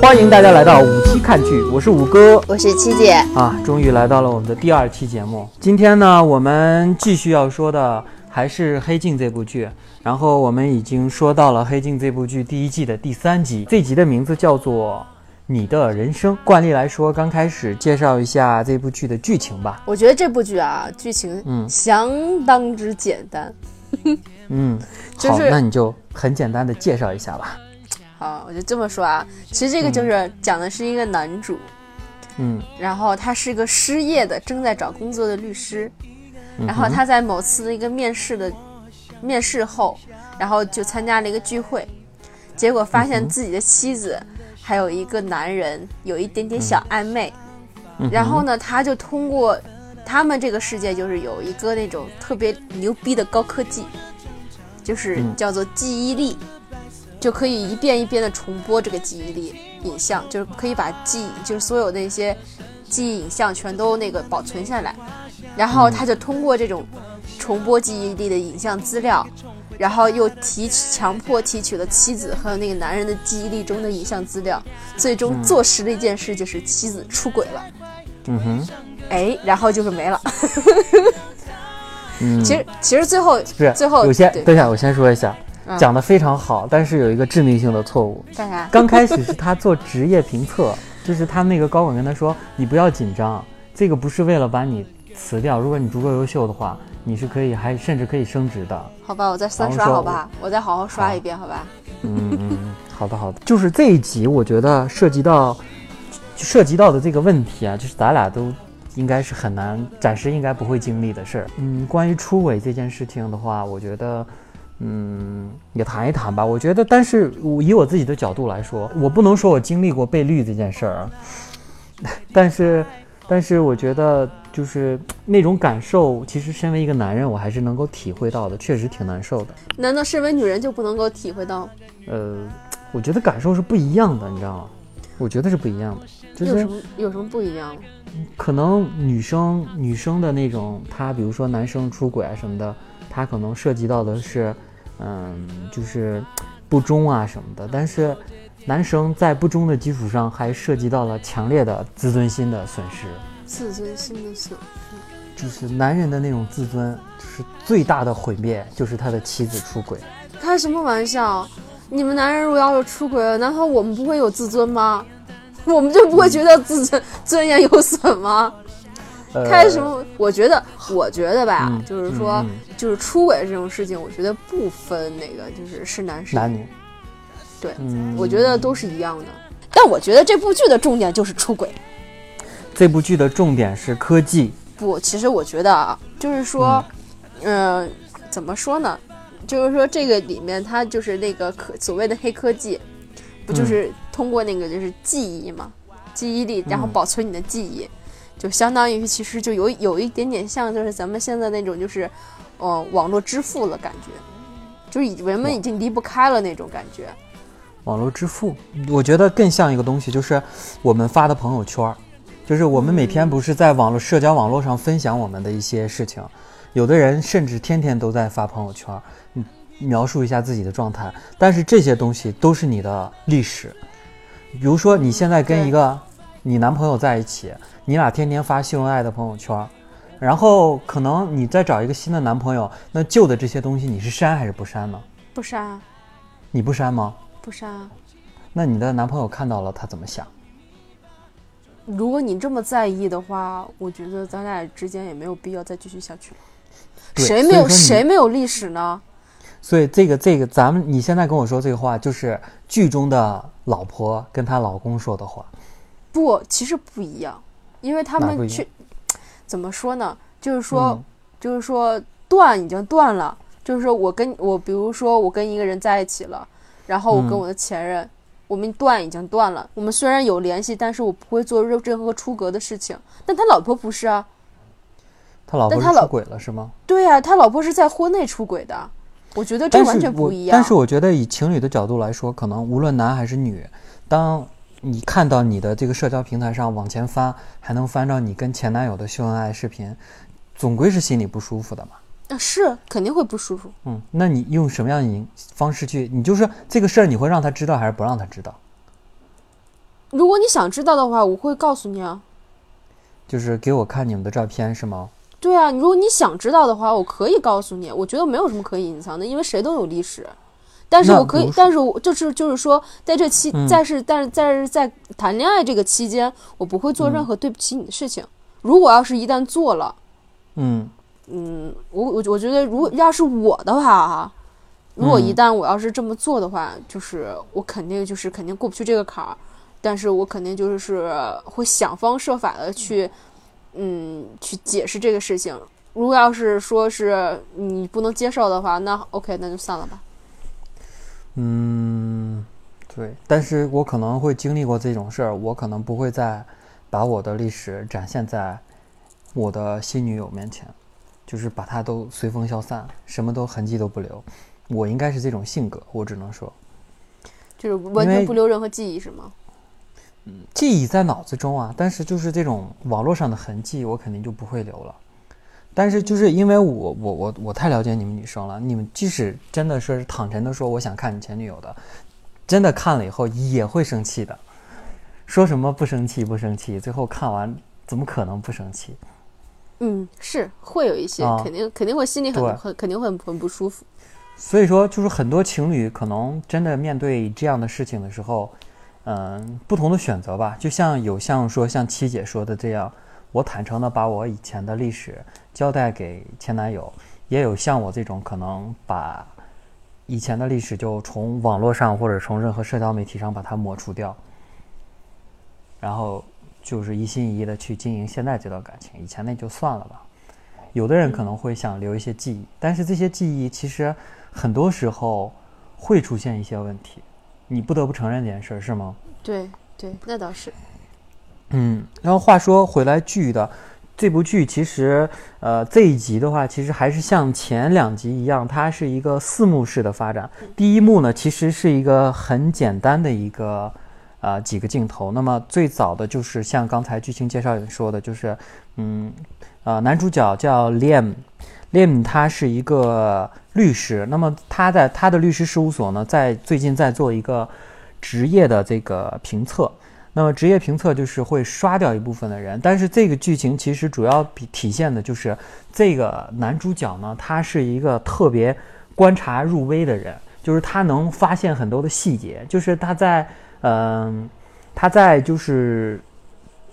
欢迎大家来到五期看剧，我是五哥我是七姐，啊，终于来到了我们的第二期节目。今天呢，我们继续要说的还是《黑镜》这部剧。然后我们已经说到了《黑镜》这部剧第一季的第三集，这集的名字叫做《你的人生》。惯例来说，刚开始介绍一下这部剧的剧情吧。我觉得这部剧啊，剧情嗯相当之简单。嗯，好，就是那你就很简单的介绍一下吧。好，我就这么说啊，其实这个就是讲的是一个男主，嗯。然后他是个失业的正在找工作的律师，嗯然后他在某次的一个面试的面试后，然后就参加了一个聚会，结果发现自己的妻子还有一个男人有一点点小暧昧，然后呢，他就通过他们这个世界就是有一个那种特别牛逼的高科技，就是嗯。叫做记忆力，就可以一遍一遍的重播这个记忆力影像，就是可以把记忆就是所有那些记忆影像全都那个保存下来，然后他就通过这种重播记忆力的影像资料。然后又提强迫提取了妻子和那个男人的记忆力中的影像资料，最终坐实了一件事，就是妻子出轨了。嗯哼，哎，然后就是没了。嗯，其实其实最后不是最后有些等一下，我先说一下，嗯讲的非常好，但是有一个致命性的错误。干啥？刚开始是他做职业评测，就是他那个高管跟他说：“你不要紧张，这个不是为了把你辞掉，如果你足够优秀的话，你是可以还甚至可以升职的。好吧，我再三刷好吧，我再好好刷一遍好吧。”嗯，好的好的。就是这一集，我觉得涉及到涉及到的这个问题啊，就是咱俩都应该是很难，暂时应该不会经历的事儿。嗯，关于出轨这件事情的话，我觉得。嗯，也谈一谈吧。我觉得，但是我以我自己的角度来说，我不能说我经历过被绿这件事儿啊，但是，但是我觉得就是那种感受，其实身为一个男人，我还是能够体会到的，确实挺难受的。难道身为女人就不能够体会到？呃，我觉得感受是不一样的，你知道吗？我觉得是不一样的，就是有什么有什么不一样？可能女生女生的那种，她比如说男生出轨啊什么的，她可能涉及到的是，嗯，就是不忠啊什么的，但是男生在不忠的基础上，还涉及到了强烈的自尊心的损失，自尊心的损失。就是男人的那种自尊，就是最大的毁灭，就是他的妻子出轨。开什么玩笑？你们男人如果要是出轨了，难道我们不会有自尊吗？我们就不会觉得自尊尊严有损吗？呃开什么？我觉得，我觉得吧，嗯就是说，嗯就是出轨这种事情，我觉得不分那个，就是是男是女，男女？对嗯，我觉得都是一样的。但我觉得这部剧的重点就是出轨。这部剧的重点是科技。不，其实我觉得啊，就是说，嗯、怎么说呢？就是说这个里面它就是那个科所谓的黑科技，不就是通过那个就是记忆嘛，记忆力，然后嗯保存你的记忆，就相当于其实就有有一点点像就是咱们现在那种就是，呃，网络支付了感觉，就是人们已经离不开了那种感觉。网络支付，我觉得更像一个东西，就是我们发的朋友圈儿，就是我们每天不是在网络社交网络上分享我们的一些事情，有的人甚至天天都在发朋友圈儿，嗯，描述一下自己的状态，但是这些东西都是你的历史。比如说你现在跟一个你男朋友在一起，你俩天天发秀恩爱的朋友圈，然后可能你再找一个新的男朋友，那旧的这些东西你是删还是不删呢？不删，你不删吗？不删。那你的男朋友看到了，他怎么想？如果你这么在意的话，我觉得咱俩之间也没有必要再继续下去了。谁没有谁没有历史呢？所以这个这个，咱们你现在跟我说这个话，就是剧中的老婆跟她老公说的话。不，其实不一样，因为他们去怎么说呢？就是说，嗯就是说断已经断了，就是说我跟我，比如说我跟一个人在一起了，然后我跟嗯我的前任，我们断已经断了。我们虽然有联系，但是我不会做任任何出格的事情。但他老婆不是啊，他老婆出轨了是吗？对呀、他老婆是在婚内出轨的。我觉得这完全不一样。但是我觉得以情侣的角度来说，可能无论男还是女，当你看到你的这个社交平台上往前翻，还能翻到你跟前男友的秀恩爱视频，总归是心里不舒服的嘛。啊是肯定会不舒服。嗯，那你用什么样的方式去？你就是这个事儿，你会让他知道还是不让他知道？如果你想知道的话，我会告诉你啊。就是给我看你们的照片是吗？对啊，如果你想知道的话，我可以告诉你。我觉得没有什么可以隐藏的，因为谁都有历史。但是我可以，但是我就是就是说，在这期，在是，但是在在谈恋爱这个期间，我不会做任何对不起你的事情。如果要是一旦做了，嗯嗯，我我我觉得，如果要是我的话哈，如果一旦我要是这么做的话，就是我肯定就是肯定过不去这个坎儿。但是我肯定就是会想方设法的去，嗯，去解释这个事情。如果要是说是你不能接受的话，那 OK，那就算了吧。嗯，对。但是我可能会经历过这种事儿，我可能不会再把我的历史展现在我的新女友面前，就是把它都随风消散，什么都痕迹都不留。我应该是这种性格，我只能说，就是完全不留任何记忆，是吗？嗯记忆在脑子中啊，但是就是这种网络上的痕迹，我肯定就不会留了。但是就是因为我我我我太了解你们女生了，你们即使真的说是坦诚的说我想看你前女友的，真的看了以后也会生气的。说什么不生气不生气，最后看完怎么可能不生气？嗯，是会有一些，肯定肯定会心里很很肯定会很不舒服。所以说，就是很多情侣可能真的面对这样的事情的时候。嗯，不同的选择吧，就像有像说像七姐说的这样，我坦诚的把我以前的历史交代给前男友，也有像我这种可能把以前的历史就从网络上或者从任何社交媒体上把它抹除掉，然后就是一心一意的去经营现在这段感情，以前那就算了吧。有的人可能会想留一些记忆，但是这些记忆其实很多时候会出现一些问题。你不得不承认这件事儿是吗？对对，那倒是。嗯，然后话说回来，剧的这部剧其实，呃，这一集的话，其实还是像前两集一样，它是一个四幕式的发展。第一幕呢，其实是一个很简单的一个，呃，几个镜头。那么最早的就是像刚才剧情介绍里说的，就是，嗯，呃，男主角叫 Liam，Liam 他是一个。律师，那么他在他的律师事务所呢，在最近在做一个职业的这个评测。那么职业评测就是会刷掉一部分的人，但是这个剧情其实主要体体现的就是这个男主角呢，他是一个特别观察入微的人，就是他能发现很多的细节，就是他在嗯他在就是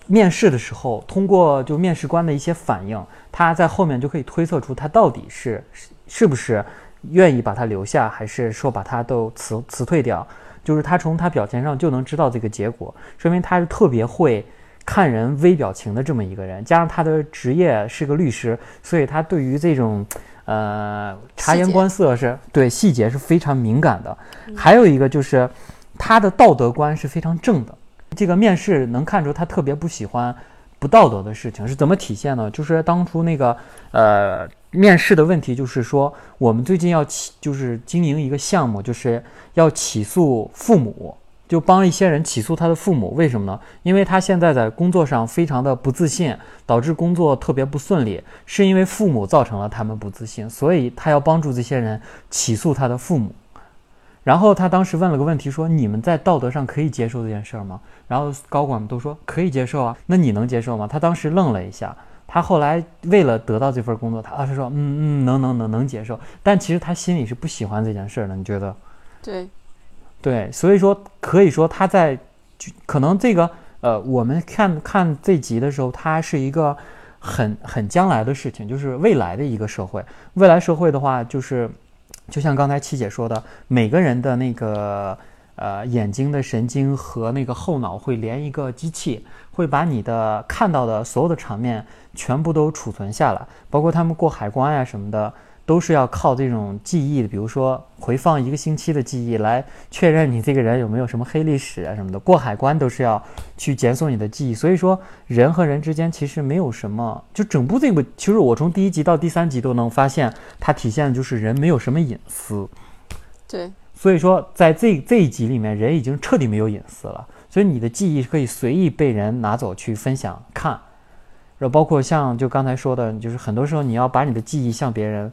面试的时候，通过就面试官的一些反应，他在后面就可以推测出他到底是。是不是愿意把他留下，还是说把他都辞辞退掉？就是他从他表情上就能知道这个结果，说明他是特别会看人微表情的这么一个人。加上他的职业是个律师，所以他对于这种呃察言观色是对细节是非常敏感的。还有一个就是他的道德观是非常正的。这个面试能看出他特别不喜欢不道德的事情，是怎么体现呢？就是当初那个呃。面试的问题就是说，我们最近要起，就是经营一个项目，就是要起诉父母，就帮一些人起诉他的父母。为什么呢？因为他现在在工作上非常的不自信，导致工作特别不顺利，是因为父母造成了他们不自信，所以他要帮助这些人起诉他的父母。然后他当时问了个问题，说：“你们在道德上可以接受这件事儿吗？”然后高管们都说可以接受啊。那你能接受吗？他当时愣了一下。他后来为了得到这份工作，他是说，嗯嗯，能能能能接受，但其实他心里是不喜欢这件事的。你觉得？对，对，所以说可以说他在，可能这个呃，我们看看这集的时候，他是一个很很将来的事情，就是未来的一个社会。未来社会的话，就是就像刚才七姐说的，每个人的那个呃眼睛的神经和那个后脑会连一个机器，会把你的看到的所有的场面。全部都储存下来，包括他们过海关呀什么的，都是要靠这种记忆的。比如说回放一个星期的记忆来确认你这个人有没有什么黑历史啊什么的。过海关都是要去检索你的记忆，所以说人和人之间其实没有什么。就整部这部，其实我从第一集到第三集都能发现，它体现的就是人没有什么隐私。对，所以说在这这一集里面，人已经彻底没有隐私了，所以你的记忆可以随意被人拿走去分享看。然后包括像就刚才说的，就是很多时候你要把你的记忆向别人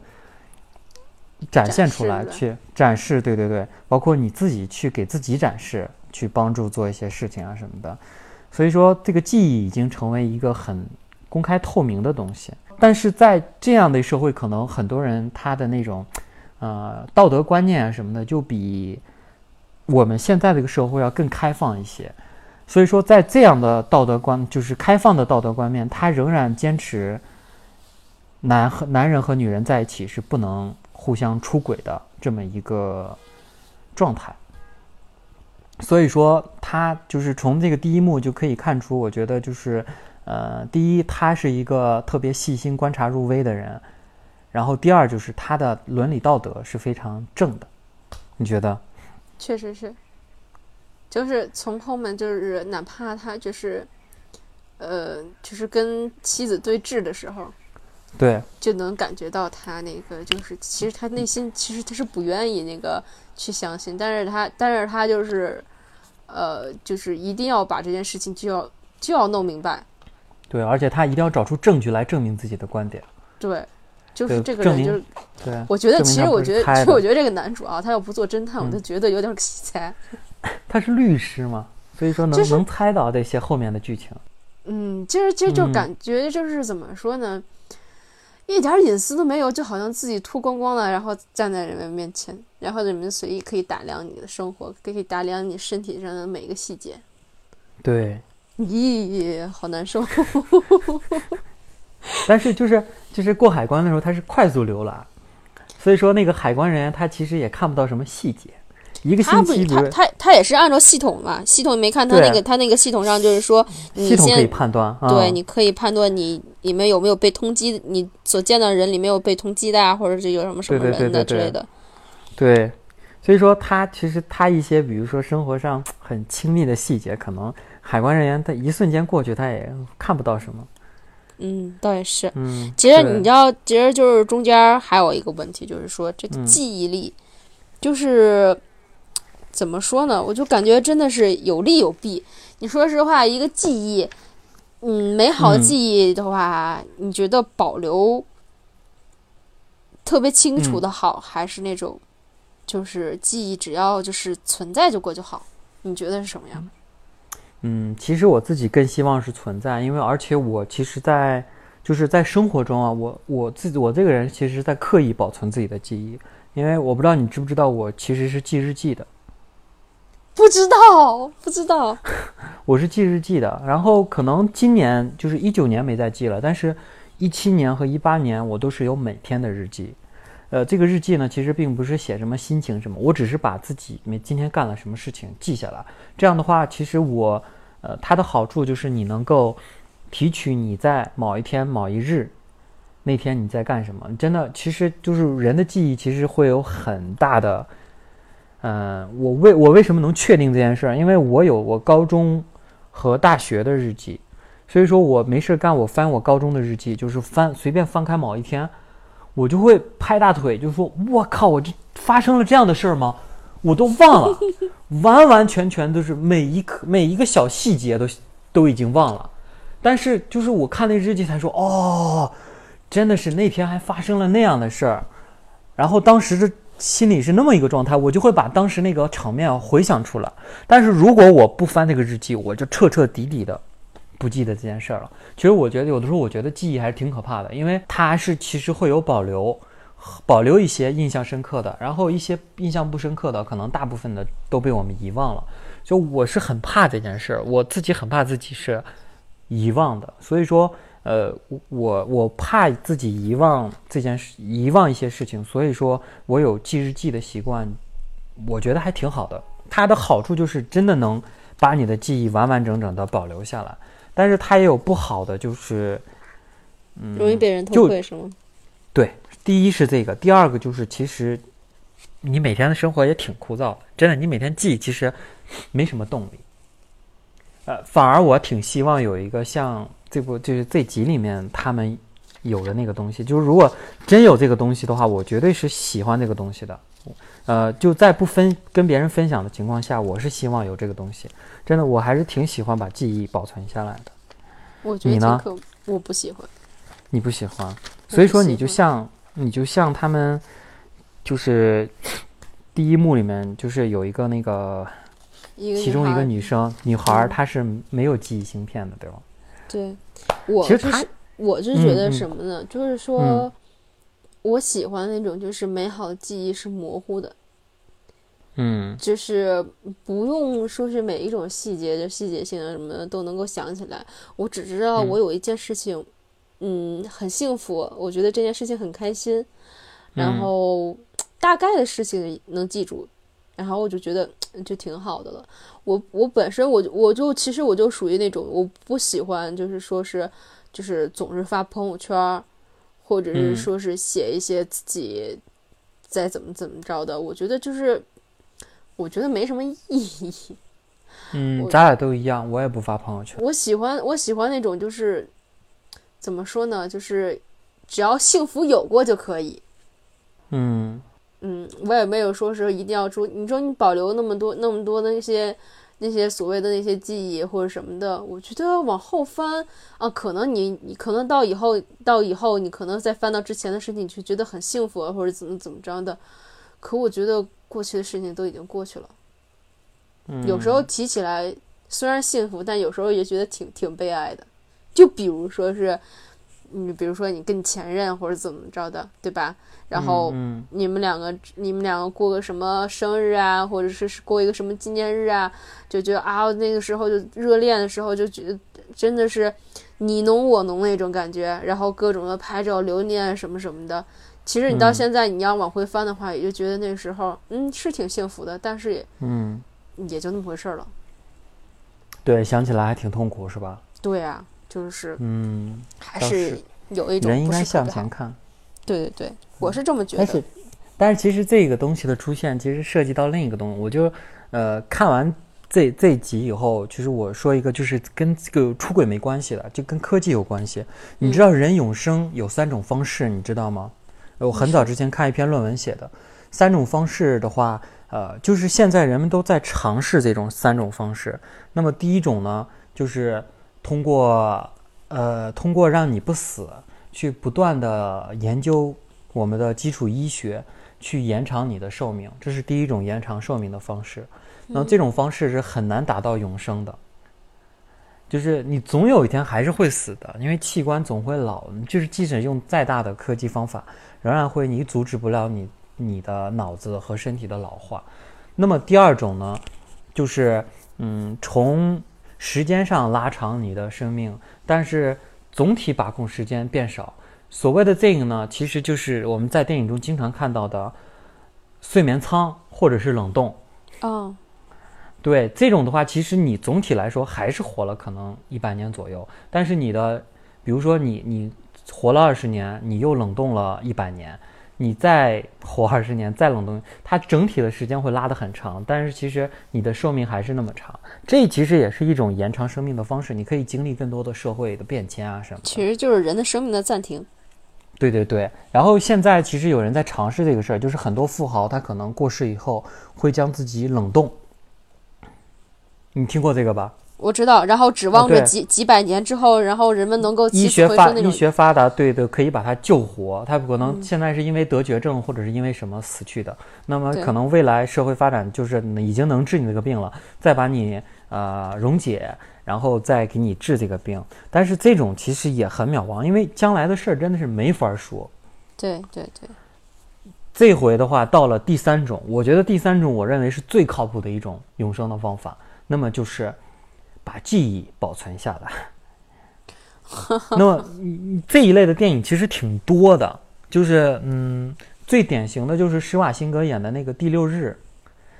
展现出来，去展示。对对对，包括你自己去给自己展示，去帮助做一些事情啊什么的。所以说，这个记忆已经成为一个很公开透明的东西。但是在这样的社会，可能很多人他的那种，呃，道德观念啊什么的，就比我们现在这个社会要更开放一些。所以说，在这样的道德观，就是开放的道德观念，他仍然坚持男和男人和女人在一起是不能互相出轨的这么一个状态。所以说，他就是从这个第一幕就可以看出，我觉得就是，呃，第一，他是一个特别细心、观察入微的人，然后第二就是他的伦理道德是非常正的。你觉得？确实是，就是从后面就是哪怕他就是，呃，就是跟妻子对峙的时候，对，就能感觉到他那个就是，其实他内心其实他是不愿意那个去相信，但是他但是他就是，呃，就是一定要把这件事情就要就要弄明白，对，而且他一定要找出证据来证明自己的观点。对，就是这个人就是，对，我觉得其实我觉得其实我觉得这个男主啊，他要不做侦探，我嗯就觉得有点奇才。他是律师嘛，所以说能、就是能猜到这些后面的剧情。嗯，就是其实就嗯感觉就是怎么说呢，一点儿隐私都没有，就好像自己秃光光了，然后站在人们面前，然后人们随意可以打量你的生活，可以打量你身体上的每一个细节。对，咦，好难受。但是就是就是过海关的时候，他是快速浏览，所以说那个海关人员他其实也看不到什么细节。一个星期，他他他也是按照系统嘛，系统没看他那个他那个系统上就是说你系统可以判断，啊、对，你可以判断你里面有没有被通缉，你所见到的人里面有被通缉的啊，或者是有什么什么人的之类的。对，所以说他其实他一些比如说生活上很亲密的细节，可能海关人员他一瞬间过去他也看不到什么。嗯，倒也是。嗯，其实你知道，其实就是中间还有一个问题，就是说这个嗯记忆力，就是怎么说呢？我就感觉真的是有利有弊。你说实话，一个记忆，嗯，美好的嗯记忆的话，你觉得保留特别清楚嗯的好，还是那种就是记忆只要就是存在就过就好？你觉得是什么样的？嗯，其实我自己更希望是存在，因为而且我其实在，就是在生活中啊，我我自己我这个人其实是在刻意保存自己的记忆，因为我不知道你知不知道，我其实是记日记的，不知道，不知道。我是记日记的。然后可能今年就是一九年没再记了，但是一七年和一八年我都是有每天的日记。呃，这个日记呢，其实并不是写什么心情什么，我只是把自己每今天干了什么事情记下来。这样的话，其实我，呃，它的好处就是你能够提取你在某一天某一日那天你在干什么。真的，其实就是人的记忆其实会有很大的，嗯、我为我为什么能确定这件事儿？因为我有我高中和大学的日记，所以说我没事干，我翻我高中的日记，就是翻随便翻开某一天。我就会拍大腿，就说：“我靠，我这发生了这样的事儿吗？我都忘了，完完全全都是每一刻每一个小细节都都已经忘了。但是就是我看那日记才说，哦，真的是那天还发生了那样的事儿，然后当时这心里是那么一个状态，我就会把当时那个场面回想出来。但是如果我不翻那个日记，我就彻彻底底的不记得这件事儿了。其实我觉得有的时候，我觉得记忆还是挺可怕的，因为它是其实会有保留，保留一些印象深刻的，然后一些印象不深刻的，可能大部分的都被我们遗忘了。就我是很怕这件事儿，我自己很怕自己是遗忘的，所以说，呃，我我怕自己遗忘这件事，遗忘一些事情，所以说我有记日记的习惯，我觉得还挺好的。它的好处就是真的能把你的记忆完完整整的保留下来。但是它也有不好的，就是，嗯，容易被人偷窥是吗？对，第一是这个，第二个就是其实你每天的生活也挺枯燥的，真的，你每天记其实没什么动力。呃，反而我挺希望有一个像这部就是这集里面他们有的那个东西，就是如果真有这个东西的话，我绝对是喜欢这个东西的。呃，就在不分跟别人分享的情况下，我是希望有这个东西。真的，我还是挺喜欢把记忆保存下来的。我觉得你呢，我不喜欢。你不喜欢，所以说你就像你就像他们，就是第一幕里面就是有一个那个其中一个女生女孩她是没有记忆芯片的，对吧？对，我其实她就是我是觉得什么呢？就是说，我喜欢那种就是美好的记忆是模糊的，嗯。就是不用说是每一种细节的细节性啊什么的都能够想起来，我只知道嗯。我有一件事情，嗯，很幸福，我觉得这件事情很开心，然嗯。后大概的事情能记住，然后我就觉得嗯就挺好的了。我我本身我我就其实我就属于那种我不喜欢就是说是就是总是发朋友圈儿，或者是嗯说是写一些自己再怎么怎么着的，我觉得就是我觉得没什么意义。嗯，咱俩都一样，我也不发朋友圈。我喜欢我喜欢那种就是怎么说呢，就是只要幸福有过就可以。嗯嗯，我也没有说是一定要说，你说你保留那么多那么多的那些那些所谓的那些记忆或者什么的，我觉得往后翻啊，可能你你可能到以后到以后你可能再翻到之前的事情，你就觉得很幸福啊或者怎么怎么着的，可我觉得过去的事情都已经过去了，嗯，有时候提起来虽然幸福，但有时候也觉得挺挺悲哀的，就比如说是，你比如说你跟你前任或者怎么着的，对吧？然后。嗯你们两个，你们两个过个什么生日啊，或者是过一个什么纪念日啊，就觉得啊，那个时候就热恋的时候就觉得真的是你侬我侬那种感觉，然后各种的拍照留念什么什么的。其实你到嗯现在你要往回翻的话，也就觉得那个时候嗯是挺幸福的，但是也嗯，也就那么回事儿了。对，想起来还挺痛苦，是吧？对啊，就是嗯，还是是有一种人应该。向前看。对对对，我是这么觉得但是。，但是其实这个东西的出现，其实涉及到另一个东西。我就呃看完这这一集以后，其实我说一个，就是跟这个出轨没关系的，就跟科技有关系。你知道人永生有三种方式，你知道吗？呃我很早之前看一篇论文写的，三种方式的话，呃，就是现在人们都在尝试这种三种方式。那么第一种呢，就是通过呃通过让你不死，去不断的研究我们的基础医学，去延长你的寿命，这是第一种延长寿命的方式。那么这种方式是很难达到永生的，就是你总有一天还是会死的，因为器官总会老，就是即使用再大的科技方法，仍然会你阻止不了你你的脑子和身体的老化。那么第二种呢，就是嗯，从时间上拉长你的生命，但是总体把控时间变少。所谓的这个呢，其实就是我们在电影中经常看到的睡眠舱或者是冷冻。哦，对这种的话，其实你总体来说还是活了可能一百年左右，但是你的，比如说你你活了二十年，你又冷冻了一百年，你再活二十年再冷冻，它整体的时间会拉得很长，但是其实你的寿命还是那么长。这其实也是一种延长生命的方式，你可以经历更多的社会的变迁啊什么。其实就是人的生命的暂停。对对对，然后现在其实有人在尝试这个事儿，就是很多富豪他可能过世以后会将自己冷冻，你听过这个吧？我知道，然后指望着对几几百年之后，然后人们能够医学发医。学发达，对的，可以把它救活。他可能嗯现在是因为得绝症或者是因为什么死去的，那么可能未来社会发展就是已经能治你这个病了，再把你呃溶解，然后再给你治这个病。但是这种其实也很渺茫，因为将来的事儿真的是没法说。对对对，这回的话，到了第三种，我觉得第三种我认为是最靠谱的一种永生的方法，那么就是把记忆保存下来。那么这一类的电影其实挺多的，就是嗯，最典型的就是施瓦辛格演的那个《第六日》，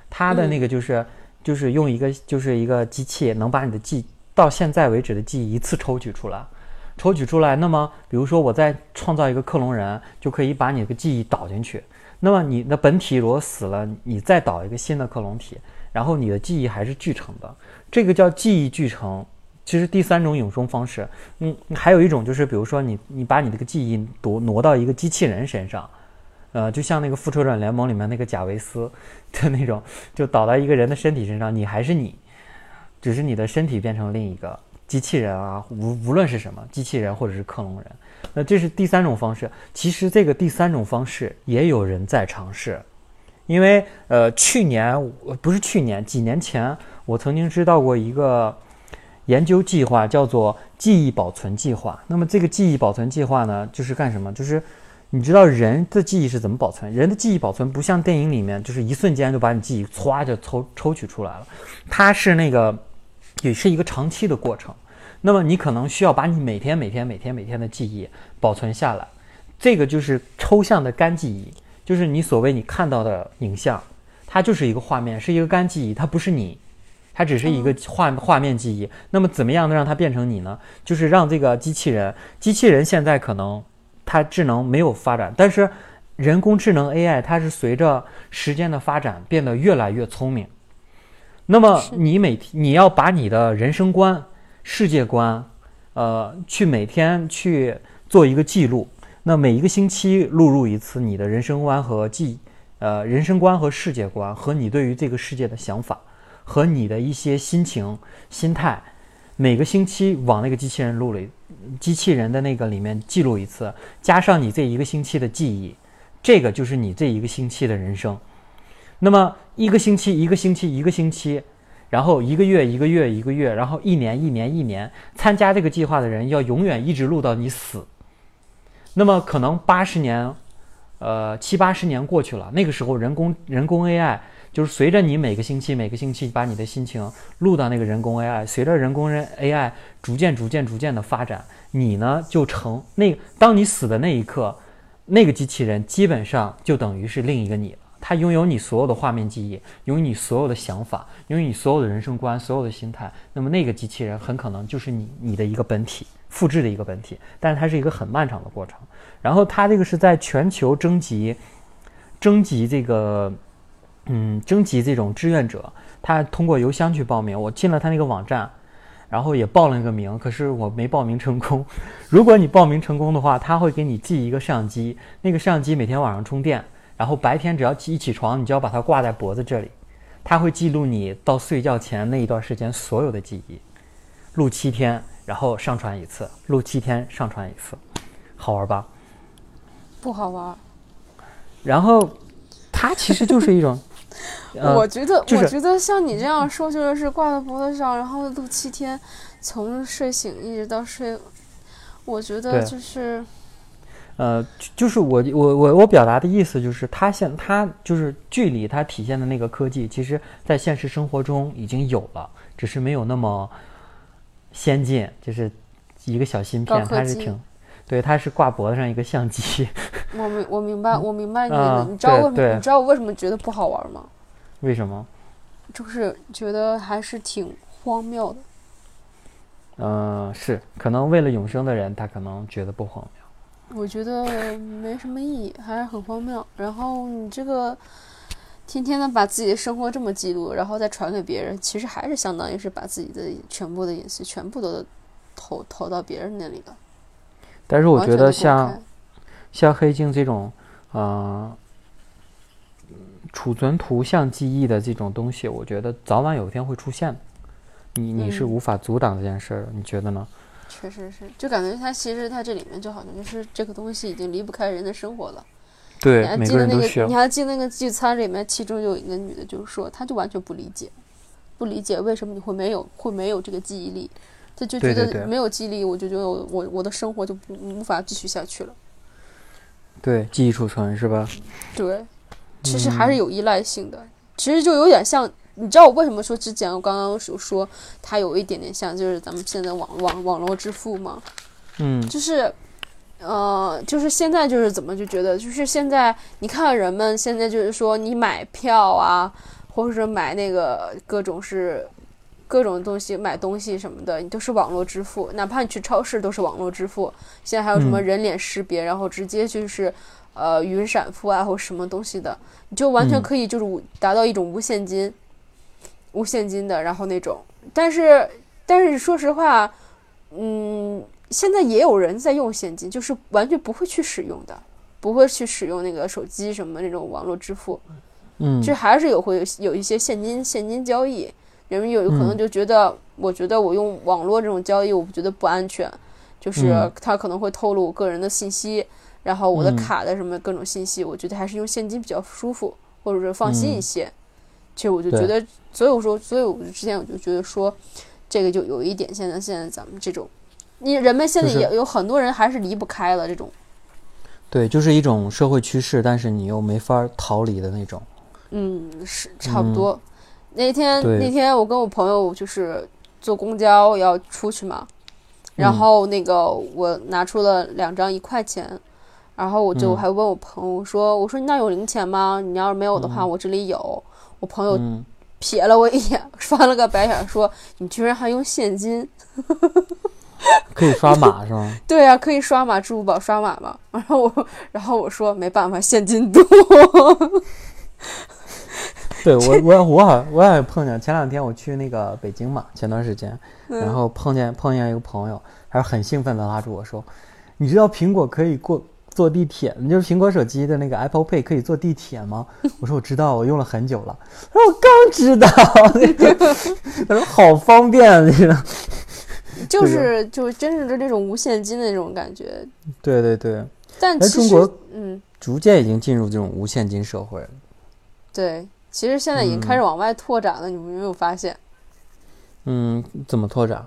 他的那个就是、就是用一个就是一个机器能把你的记到现在为止的记忆一次抽取出来。抽取出来，那么比如说我再创造一个克隆人，就可以把你的记忆导进去。那么你的本体如果死了，你再导一个新的克隆体，然后你的记忆还是继承的，这个叫记忆继承。其实第三种永生方式，嗯，还有一种就是，比如说你你把你这个记忆挪挪到一个机器人身上，呃，就像那个复仇者联盟里面那个贾维斯的那种，就倒到一个人的身体身上，你还是你，只是你的身体变成另一个机器人啊，无无论是什么机器人或者是克隆人，那这是第三种方式。其实这个第三种方式也有人在尝试，因为呃，去年不是去年，几年前我曾经知道过一个研究计划，叫做记忆保存计划。那么这个记忆保存计划呢，就是干什么？就是你知道人的记忆是怎么保存？人的记忆保存不像电影里面，就是一瞬间就把你记忆歘就抽抽取出来了，它是那个也是一个长期的过程。那么你可能需要把你每天每天每天每天的记忆保存下来，这个就是抽象的干记忆，就是你所谓你看到的影像，它就是一个画面，是一个干记忆，它不是你，它只是一个画画面记忆。那么怎么样能让它变成你呢？就是让这个机器人，机器人现在可能它智能没有发展，但是人工智能 AI 它是随着时间的发展变得越来越聪明。那么你每天你要把你的人生观。世界观，呃，去每天去做一个记录，那每一个星期录入一次你的人生观和记，呃，人生观和世界观和你对于这个世界的想法和你的一些心情、心态，每个星期往那个机器人录了，机器人的那个里面记录一次，加上你这一个星期的记忆，这个就是你这一个星期的人生。那么一个星期，一个星期，一个星期。然后一个月一个月一个月，然后一年一年一年，参加这个计划的人要永远一直录到你死。那么可能八十年，呃七八十年过去了，那个时候人工人工 AI 就是随着你每个星期每个星期把你的心情录到那个人工 AI，随着人工人 AI 逐渐逐渐逐渐的发展，你呢就成那当你死的那一刻，那个机器人基本上就等于是另一个你了。它拥有你所有的画面记忆，拥有你所有的想法，拥有你所有的人生观、所有的心态。那么那个机器人很可能就是你你的一个本体，复制的一个本体。但是它是一个很漫长的过程。然后它这个是在全球征集，征集这个，嗯，征集这种志愿者。他通过邮箱去报名，我进了他那个网站，然后也报了个名，可是我没报名成功。如果你报名成功的话，他会给你寄一个摄像机，那个摄像机每天晚上充电。然后白天只要一起床，你就要把它挂在脖子这里，它会记录你到睡觉前那一段时间所有的记忆，录七天，然后上传一次，录七天上传一次，好玩吧？不好玩。然后，它其实就是一种，我觉得，我觉得像你这样说，就是挂在脖子上，然后录七天，从睡醒一直到睡，我觉得就是。呃，就是我我我我表达的意思就是，它现它就是剧里它体现的那个科技，其实在现实生活中已经有了，只是没有那么先进，就是一个小芯片，它是挺，对，它是挂脖子上一个相机。我明我明白我明白你的，你知道为什么？你知道我为什么觉得不好玩吗？为什么？就是觉得还是挺荒谬的。嗯，是，可能为了永生的人，他可能觉得不荒谬。我觉得没什么意义，还是很荒谬。然后你这个天天的把自己的生活这么记录，然后再传给别人，其实还是相当于是把自己的全部的隐私全部都投投到别人那里了。但是我觉得像像黑镜这种，呃，储存图像记忆的这种东西，我觉得早晚有一天会出现的。你你是无法阻挡这件事儿，你觉得呢？确实是，就感觉它其实它这里面就好像就是这个东西已经离不开人的生活了。对，你还记得那个？你还记得那个聚餐里面，其中有一个女的，就是说，她就完全不理解，不理解为什么你会没有会没有这个记忆力，她就觉得没有记忆力，我就觉得我我我的生活就不无法继续下去了。对，记忆储存是吧？对，其实还是有依赖性的，其实就有点像。你知道我为什么说之前我刚刚有说它有一点点像，就是咱们现在网网网络支付嘛？嗯，就是，呃，就是现在就是怎么就觉得，就是现在你看人们现在就是说你买票啊，或者说买那个各种是各种东西买东西什么的，你都是网络支付，哪怕你去超市都是网络支付。现在还有什么人脸识别，然后直接就是呃云闪付啊或什么东西的，你就完全可以就是达到一种无现金。无现金的，然后那种，但是，但是说实话，嗯，现在也有人在用现金，就是完全不会去使用的，不会去使用那个手机什么那种网络支付，嗯，就还是有会有一些现金现金交易，人们有有可能就觉得，我觉得我用网络这种交易，我觉得不安全，就是他可能会透露我个人的信息，然后我的卡的什么各种信息，我觉得还是用现金比较舒服，或者是放心一些。其实我就觉得，所以我说，所以我之前我就觉得说，这个就有一点，现在现在咱们这种，你人们现在也有很多人还是离不开了这种。对，就是一种社会趋势，但是你又没法逃离的那种。嗯，是差不多。那天那天我跟我朋友就是坐公交要出去嘛，然后那个我拿出了两张一块钱，然后我就还问我朋友说：“我说你那有零钱吗？你要是没有的话，我这里有。”我朋友瞥了我一眼，翻了个白眼说：“你居然还用现金？可以刷码是吗？” 对啊，可以刷码，支付宝刷码嘛。然后我，然后我说没办法，现金多。对我，我我好我也碰见。前两天我去那个北京嘛，前段时间，然后碰见碰见一个朋友，还是很兴奋的拉住我说：“你知道苹果可以过坐地铁？你就是苹果手机的那个 Apple Pay 可以坐地铁吗？”我说：“我知道，我用了很久了。”他说：“我刚知道。”他说：“好方便，那 个。”就是就是真是这种无现金的那种感觉。对对对。但其实，嗯，逐渐已经进入这种无现金社会了。对。其实现在已经开始往外拓展了，你们有没有发现？嗯，怎么拓展？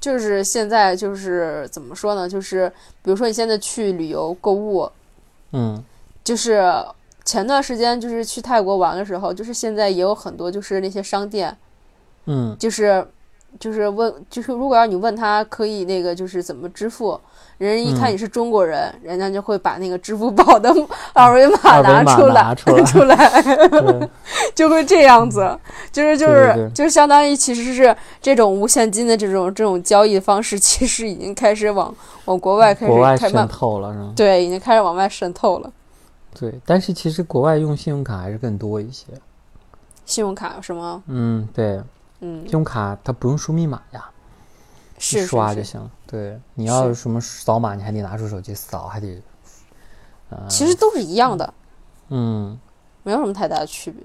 就是现在，就是怎么说呢？就是比如说你现在去旅游购物，嗯，就是前段时间就是去泰国玩的时候，就是现在也有很多就是那些商店，嗯，就是就是问，就是如果要你问他可以那个就是怎么支付。人一看你是中国人，人家就会把那个支付宝的二维码拿出来，出来，就会这样子，就是就是就相当于其实是这种无现金的这种这种交易方式，其实已经开始往往国外开始渗透了，是吗？对，已经开始往外渗透了。对，但是其实国外用信用卡还是更多一些。信用卡是吗？嗯，对，嗯，信用卡它不用输密码呀。是刷就行，对，你要什么扫码，你还得拿出手机扫，还得，呃，其实都是一样的，嗯，没有什么太大的区别，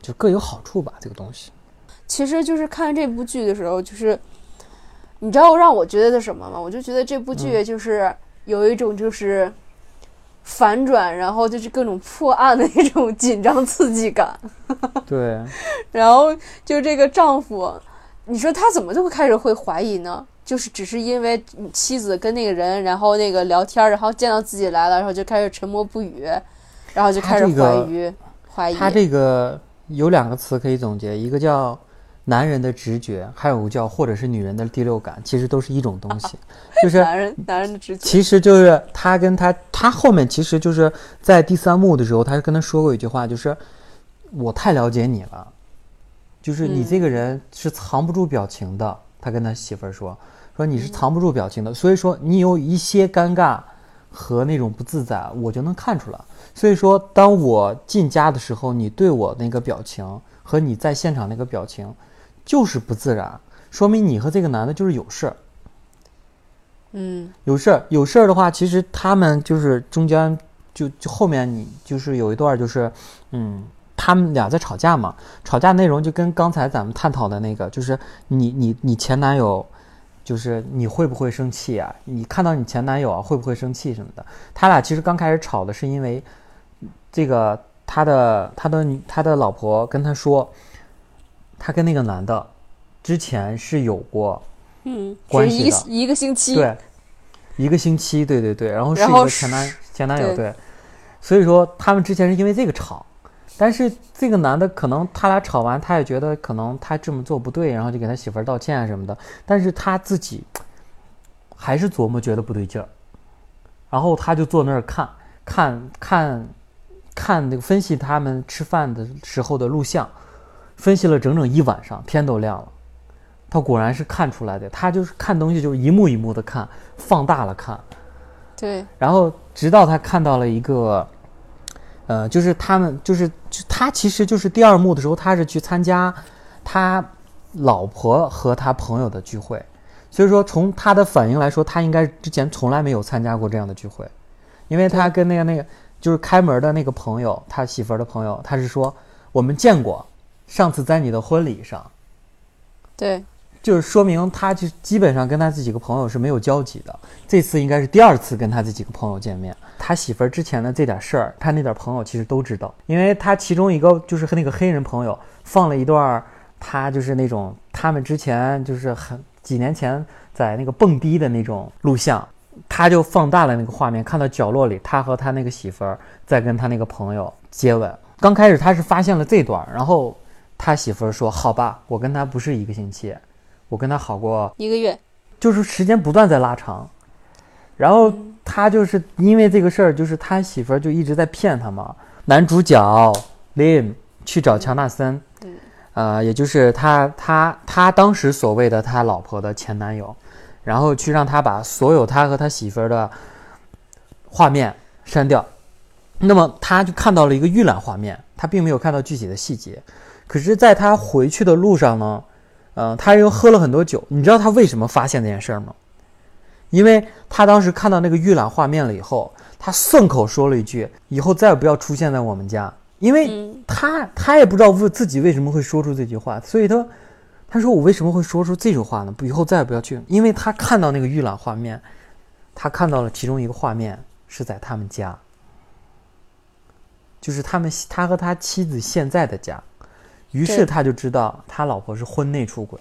就各有好处吧，这个东西。其实就是看这部剧的时候，就是你知道让我觉得的什么吗？我就觉得这部剧就是有一种就是反转，然后就是各种破案的一种紧张刺激感。对，然后就这个丈夫。你说他怎么就会开始会怀疑呢？就是只是因为妻子跟那个人，然后那个聊天，然后见到自己来了，然后就开始沉默不语，然后就开始怀疑。怀疑。他这个有两个词可以总结，一个叫男人的直觉，还有叫或者是女人的第六感，其实都是一种东西。就是男人男人的直觉。其实就是他跟他他后面其实就是在第三幕的时候，他跟他说过一句话，就是我太了解你了。就是你这个人是藏不住表情的，他跟他媳妇儿说，说你是藏不住表情的，所以说你有一些尴尬和那种不自在，我就能看出来。所以说，当我进家的时候，你对我那个表情和你在现场那个表情就是不自然，说明你和这个男的就是有事儿。嗯，有事儿，有事儿的话，其实他们就是中间就就后面你就是有一段就是，嗯。他们俩在吵架嘛？吵架内容就跟刚才咱们探讨的那个，就是你你你前男友，就是你会不会生气啊？你看到你前男友啊，会不会生气什么的？他俩其实刚开始吵的是因为这个，他的他的他的老婆跟他说，他跟那个男的之前是有过嗯关系的，一个星期对，一个星期对对对，然后是一个前男前男友对，所以说他们之前是因为这个吵。但是这个男的可能他俩吵完，他也觉得可能他这么做不对，然后就给他媳妇儿道歉什么的。但是他自己还是琢磨觉得不对劲儿，然后他就坐那儿看，看，看，看那个分析他们吃饭的时候的录像，分析了整整一晚上，天都亮了。他果然是看出来的，他就是看东西就是一幕一幕的看，放大了看。对。然后直到他看到了一个。呃，就是他们，就是就他其实就是第二幕的时候，他是去参加他老婆和他朋友的聚会，所以说从他的反应来说，他应该之前从来没有参加过这样的聚会，因为他跟那个那个就是开门的那个朋友，他媳妇儿的朋友，他是说我们见过，上次在你的婚礼上，对，就是说明他就基本上跟他这几个朋友是没有交集的。这次应该是第二次跟他这几个朋友见面。他媳妇儿之前的这点事儿，他那点朋友其实都知道，因为他其中一个就是和那个黑人朋友放了一段，他就是那种他们之前就是很几年前在那个蹦迪的那种录像，他就放大了那个画面，看到角落里他和他那个媳妇儿在跟他那个朋友接吻。刚开始他是发现了这段，然后他媳妇儿说：“好吧，我跟他不是一个星期。”我跟他好过一个月，就是时间不断在拉长，然后他就是因为这个事儿，就是他媳妇儿就一直在骗他嘛。男主角 Lim 去找乔纳森，呃，也就是他他他当时所谓的他老婆的前男友，然后去让他把所有他和他媳妇儿的画面删掉。那么他就看到了一个预览画面，他并没有看到具体的细节。可是，在他回去的路上呢？嗯，他又喝了很多酒。你知道他为什么发现这件事儿吗？因为他当时看到那个预览画面了以后，他顺口说了一句：“以后再也不要出现在我们家。”因为他他也不知道为自己为什么会说出这句话，所以他他说：“我为什么会说出这种话呢？以后再也不要去。”因为他看到那个预览画面，他看到了其中一个画面是在他们家，就是他们他和他妻子现在的家。于是他就知道他老婆是婚内出轨，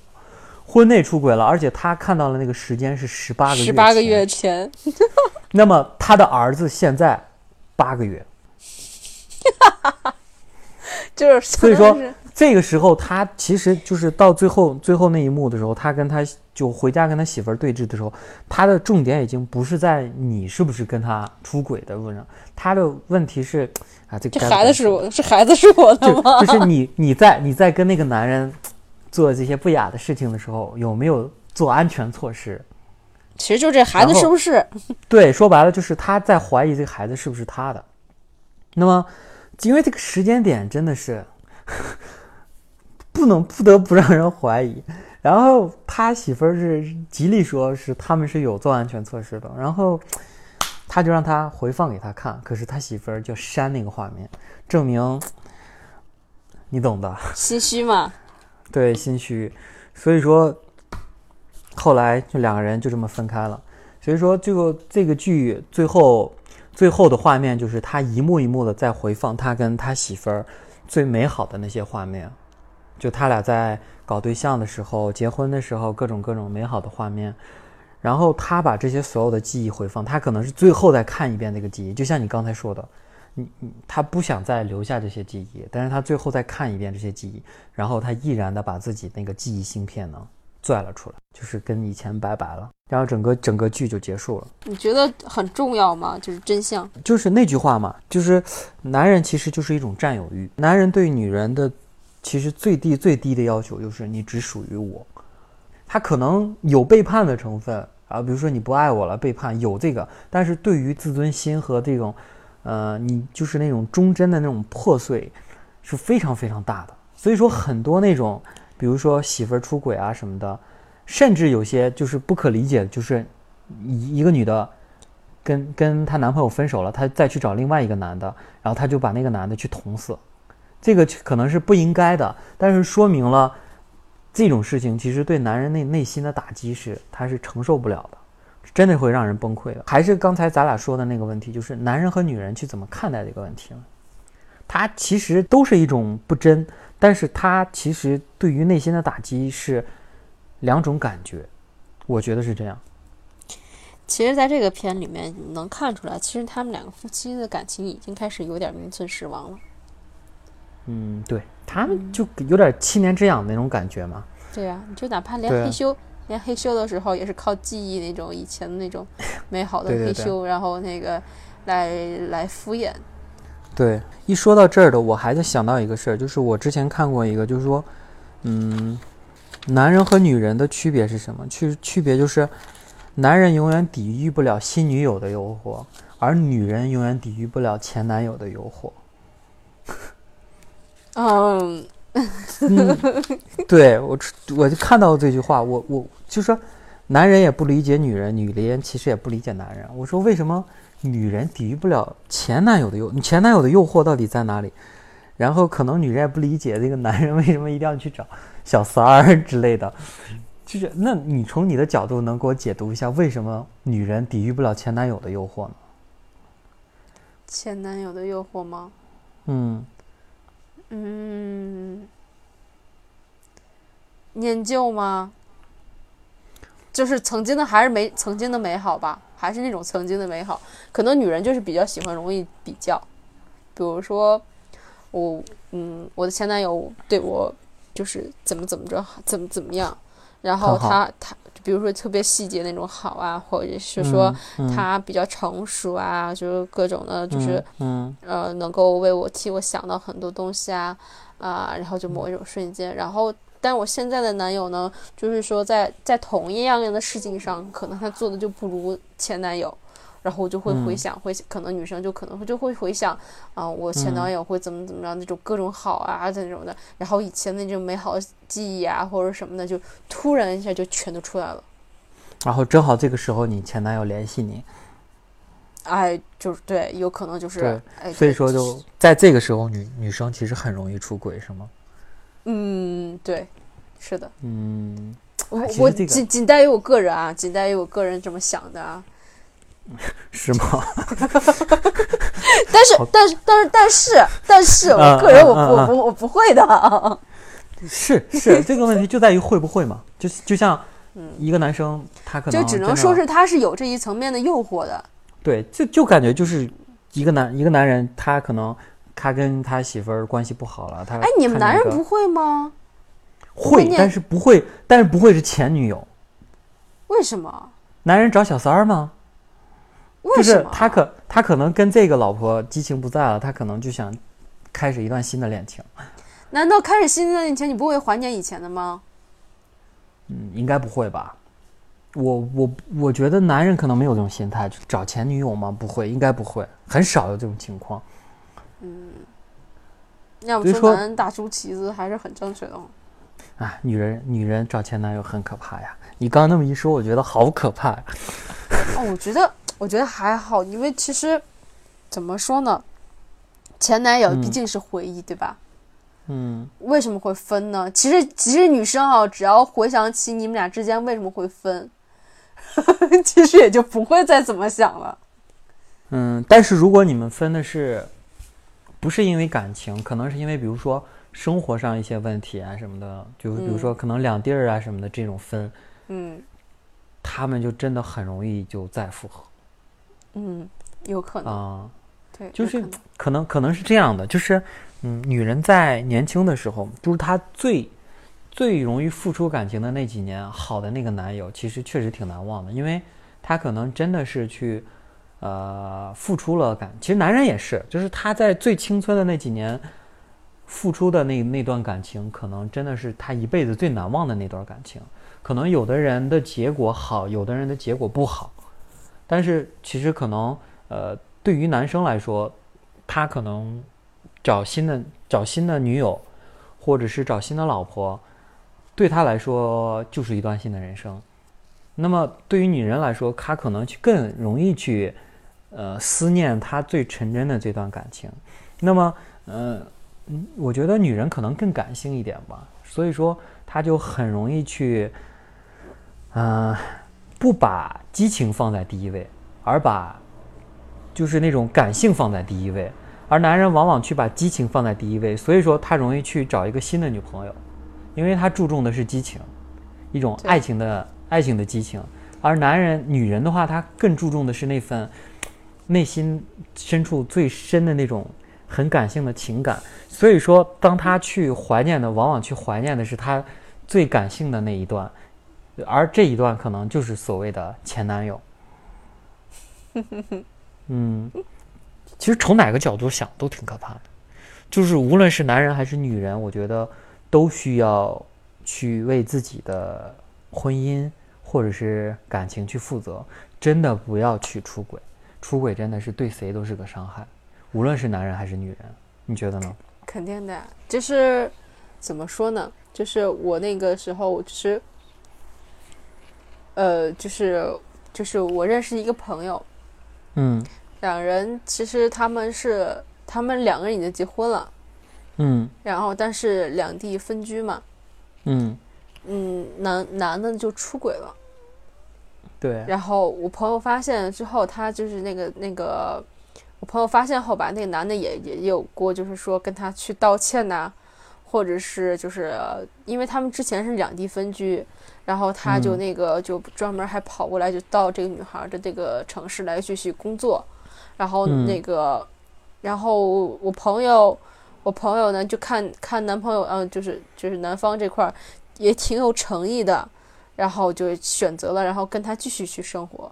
婚内出轨了，而且他看到了那个时间是十八个月十八个月前。那么他的儿子现在八个月，就是。所以说这个时候他其实就是到最后最后那一幕的时候，他跟他就回家跟他媳妇儿对峙的时候，他的重点已经不是在你是不是跟他出轨的问上，他的问题是。啊，这孩子是我是孩子是我的吗？就是你你在你在跟那个男人做这些不雅的事情的时候，有没有做安全措施？其实就这孩子是不是？对，说白了就是他在怀疑这个孩子是不是他的。那么，因为这个时间点真的是 不能不得不让人怀疑。然后他媳妇儿是极力说是他们是有做安全措施的。然后。他就让他回放给他看，可是他媳妇儿就删那个画面，证明你懂的，心虚嘛？对，心虚。所以说，后来就两个人就这么分开了。所以说，这个这个剧最后最后的画面就是他一幕一幕的在回放他跟他媳妇儿最美好的那些画面，就他俩在搞对象的时候、结婚的时候，各种各种美好的画面。然后他把这些所有的记忆回放，他可能是最后再看一遍那个记忆，就像你刚才说的，你你他不想再留下这些记忆，但是他最后再看一遍这些记忆，然后他毅然的把自己那个记忆芯片呢拽了出来，就是跟以前拜拜了，然后整个整个剧就结束了。你觉得很重要吗？就是真相，就是那句话嘛，就是男人其实就是一种占有欲，男人对女人的其实最低最低的要求就是你只属于我，他可能有背叛的成分。啊，比如说你不爱我了，背叛有这个，但是对于自尊心和这种，呃，你就是那种忠贞的那种破碎，是非常非常大的。所以说很多那种，比如说媳妇儿出轨啊什么的，甚至有些就是不可理解，就是一一个女的跟跟她男朋友分手了，她再去找另外一个男的，然后她就把那个男的去捅死，这个可能是不应该的，但是说明了。这种事情其实对男人内内心的打击是，他是承受不了的，真的会让人崩溃的。还是刚才咱俩说的那个问题，就是男人和女人去怎么看待这个问题呢？他其实都是一种不真，但是他其实对于内心的打击是两种感觉，我觉得是这样。其实，在这个片里面能看出来，其实他们两个夫妻的感情已经开始有点名存实亡了。嗯，对。他们就有点七年之痒那种感觉嘛。对呀，就哪怕连黑修，连黑修的时候也是靠记忆那种以前的那种 美好的黑修，然后那个来来敷衍。对，一说到这儿的，我还在想到一个事儿，就是我之前看过一个，就是说，嗯，男人和女人的区别是什么？区区别就是，男人永远抵御不了新女友的诱惑，而女人永远抵御不了前男友的诱惑。嗯，对我，我就看到这句话，我我就说，男人也不理解女人，女人其实也不理解男人。我说为什么女人抵御不了前男友的诱，前男友的诱惑到底在哪里？然后可能女人也不理解这个男人为什么一定要去找小三儿 之类的。就是，那你从你的角度能给我解读一下，为什么女人抵御不了前男友的诱惑呢？前男友的诱惑吗？嗯，嗯，念旧吗？就是曾经的还是没曾经的美好吧，还是那种曾经的美好。可能女人就是比较喜欢容易比较，比如说我，嗯，我的前男友对我就是怎么怎么着，怎么怎么样，然后他他，比如说特别细节那种好啊，或者是说嗯他比较成熟啊，就是各种的，就是嗯呃，能够为我替我想到很多东西啊啊、然后就某一种瞬间，然后，但我现在的男友呢，就是说在在同一样的事情上，可能他做的就不如前男友，然后我就会回嗯想，会可能女生就可能会就会回想啊、我前男友会怎么怎么样那种各种好啊这种的，然后以前那种美好的记忆啊或者什么的，就突然一下就全都出来了，然后正好这个时候你前男友联系你，哎，就是对，有可能就是对，哎，所以说就在这个时候女女生其实很容易出轨，是吗？嗯，对，是的。嗯，我我仅仅代于我个人啊，仅代于我个人这么想的啊。是吗？但是但是但是但是但是我嗯个人我我不我不会的。是是，这个问题就在于会不会嘛？就就像一个男生，他可能就只能说是他是有这一层面的诱惑的。对，就就感觉就是一个男一个男人，他可能他跟他媳妇儿关系不好了，他哎，你们男人不会吗？会，但是不会，但是不会是前女友。为什么？男人找小三儿吗？为什么？就是他可他可能跟这个老婆激情不在了，他可能就想开始一段新的恋情。难道开始新的恋情你不会怀念以前的吗？嗯，应该不会吧？我我我觉得男人可能没有这种心态，就找前女友吗？不会，应该不会，很少有这种情况。嗯要不说说男人大猪蹄子还是很正确的哦。啊，女人女人找前男友很可怕呀！你刚刚那么一说，我觉得好可怕呀。哦，我觉得我觉得还好，因为其实怎么说呢，前男友毕嗯竟是回忆，对吧？嗯，为什么会分呢？其实其实女生啊，只要回想起你们俩之间为什么会分，其实也就不会再怎么想了。嗯，但是如果你们分的是，不是因为感情，可能是因为比如说生活上一些问题啊什么的，就比如说可能两地儿啊什么的这种分，嗯他们就真的很容易就再复合嗯，有可能，啊、对，就是可能可能是这样的，就是嗯，女人在年轻的时候，就是她最最容易付出感情的那几年，好的那个男友，其实确实挺难忘的，因为他可能真的是去呃付出了感，其实男人也是，就是他在最青春的那几年付出的那那段感情，可能真的是他一辈子最难忘的那段感情。可能有的人的结果好，有的人的结果不好，但是其实可能呃，对于男生来说，他可能找新的找新的女友，或者是找新的老婆，对他来说就是一段新的人生。那么对于女人来说，她可能去更容易去呃思念她最纯真的这段感情。那么呃嗯，我觉得女人可能更感性一点吧，所以说她就很容易去呃不把激情放在第一位，而把就是那种感性放在第一位，而男人往往去把激情放在第一位，所以说他容易去找一个新的女朋友，因为他注重的是激情，一种爱情的爱情的激情，而男人女人的话，他更注重的是那份内心深处最深的那种很感性的情感，所以说当他去怀念的，往往去怀念的是他最感性的那一段，而这一段可能就是所谓的前男友。嗯，其实从哪个角度想都挺可怕的，就是无论是男人还是女人，我觉得都需要去为自己的婚姻或者是感情去负责，真的不要去出轨，出轨真的是对谁都是个伤害，无论是男人还是女人，你觉得呢？肯定的，就是怎么说呢？就是我那个时候，其实呃，就是就是我认识一个朋友，嗯。两人其实他们是他们两个人已经结婚了，嗯。然后但是两地分居嘛，嗯。嗯，男男的就出轨了。对，然后我朋友发现之后，他就是那个那个，我朋友发现后吧，那个男的也也有过，就是说跟他去道歉呐、或者是就是因为他们之前是两地分居，然后他就嗯那个就专门还跑过来，就到这个女孩的这个城市来继续工作，然后嗯那个，然后我朋友，我朋友呢就看看男朋友，嗯、就是就是男方这块儿也挺有诚意的，然后就选择了，然后跟他继续去生活。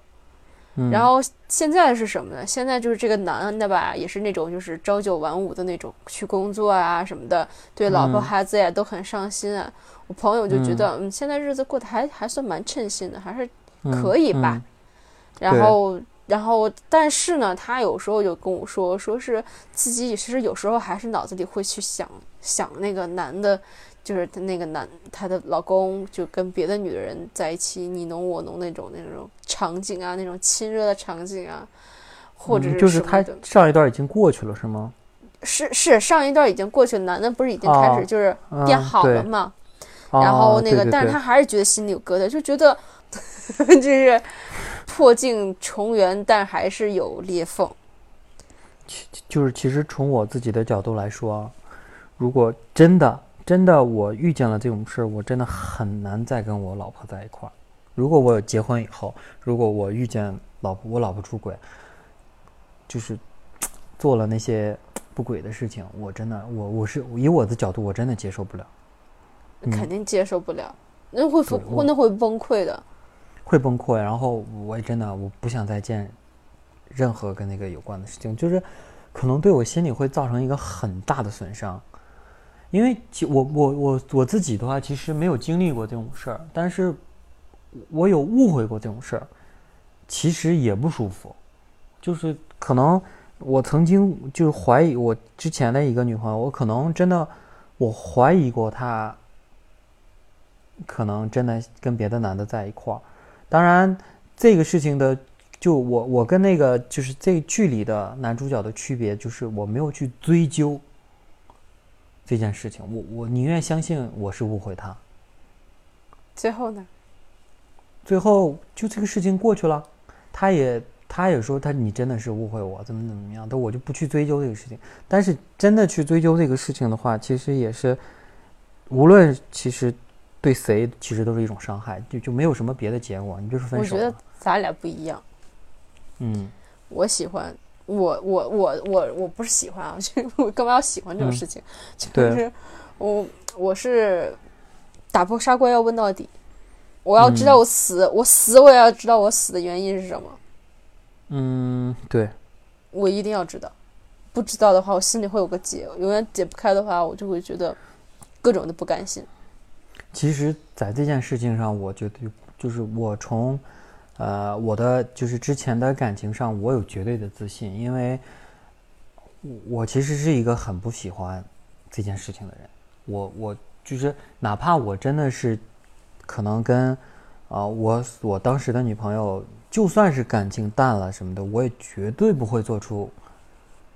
嗯然后现在是什么呢？现在就是这个男的吧，也是那种就是朝九晚五的那种，去工作啊什么的，对老婆嗯孩子也都很上心啊。我朋友就觉得，嗯，现在日子过得还还算蛮称心的，还是可以吧。嗯然后，然后，但是呢，他有时候就跟我说，说是自己其实有时候还是脑子里会去想想那个男的，就是他那个男她的老公就跟别的女人在一起你侬我侬那种那种场景啊，那种亲热的场景啊，或者嗯就是他。上一段已经过去了，是吗？是是上一段已经过去了，男的不是已经开始哦就是嗯变好了对嘛？然后哦那个，对对对但是他还是觉得心里有疙瘩，就觉得 就是破镜重圆，但还是有裂缝。其就是其实从我自己的角度来说啊，如果真的真的我遇见了这种事儿，我真的很难再跟我老婆在一块儿。如果我结婚以后，如果我遇见老婆我老婆出轨，就是 做了那些 不轨的事情，我真的我我是以我的角度，我真的接受不了，嗯肯定接受不了，那会对我那会崩溃的。会崩溃。然后我也真的我不想再见任何跟那个有关的事情，就是可能对我心里会造成一个很大的损伤。因为其我我我我自己的话，其实没有经历过这种事儿，但是我有误会过这种事儿，其实也不舒服。就是可能我曾经就是怀疑我之前的一个女朋友，我可能真的我怀疑过她，可能真的跟别的男的在一块儿。当然，这个事情的就我我跟那个就是这剧里的男主角的区别，就是我没有去追究这件事情，我我宁愿相信我是误会他。最后呢？最后就这个事情过去了，他也他也说他你真的是误会我，怎么怎么样，但我就不去追究这个事情。但是真的去追究这个事情的话，其实也是，无论其实对谁其实都是一种伤害，就就没有什么别的结果，你就是分手。我觉得咱俩不一样。嗯我喜欢我我我我我不是喜欢啊，就我干嘛要喜欢这种嗯事情？就是我我是打破砂锅要问到底，我要知道嗯我死，我死我也要知道我死的原因是什么，嗯，对，我一定要知道。不知道的话，我心里会有个结，永远解不开的话，我就会觉得各种的不甘心。其实，在这件事情上，我觉得就是我从，呃，我的就是之前的感情上，我有绝对的自信，因为我其实是一个很不喜欢这件事情的人。我我就是哪怕我真的是可能跟，啊、我我当时的女朋友，就算是感情淡了什么的，我也绝对不会做出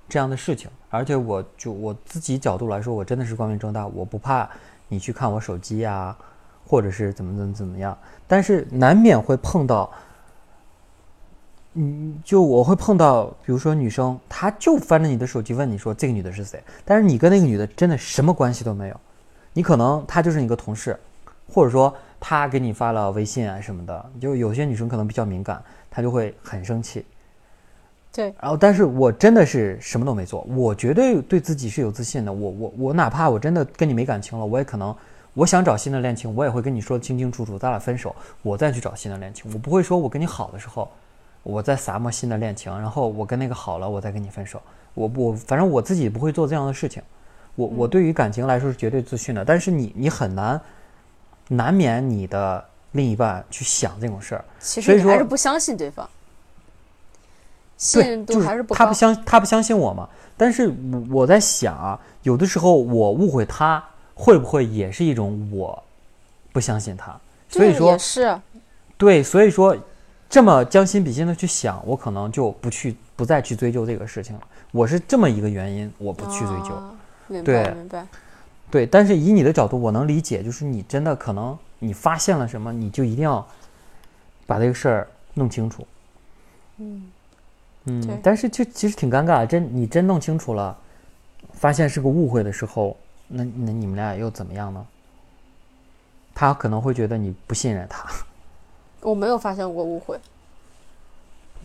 这样的事情。而且我就我自己角度来说，我真的是光明正大，我不怕你去看我手机呀、或者是怎么怎么怎么样。但是难免会碰到，嗯，就我会碰到，比如说女生，她就翻着你的手机问你说这个女的是谁，但是你跟那个女的真的什么关系都没有，你可能她就是你一个同事，或者说她给你发了微信啊什么的，就有些女生可能比较敏感，她就会很生气。对，然后，但是我真的是什么都没做，我绝对对自己是有自信的。我我我，哪怕我真的跟你没感情了，我也可能，我想找新的恋情，我也会跟你说清清楚楚，咱俩分手，我再去找新的恋情。我不会说我跟你好的时候，我在撒么新的恋情，然后我跟那个好了，我再跟你分手。我我，反正我自己不会做这样的事情。我我对于感情来说是绝对自信的，但是你你很难，难免你的另一半去想这种事儿。其实你还是不相信对方，信，任度还是不高。他不相他不相信我嘛。但是我我在想啊，有的时候我误会他，会不会也是一种我不相信他？所以说也是，对，所以说这么将心比心的去想，我可能就不去不再去追究这个事情了。我是这么一个原因，我不去追究。啊明白对明白。对，但是以你的角度，我能理解，就是你真的可能你发现了什么，你就一定要把这个事儿弄清楚。嗯，嗯，但是就其实挺尴尬，真你真弄清楚了，发现是个误会的时候，那那你们俩又怎么样呢？他可能会觉得你不信任他。我没有发现过误会。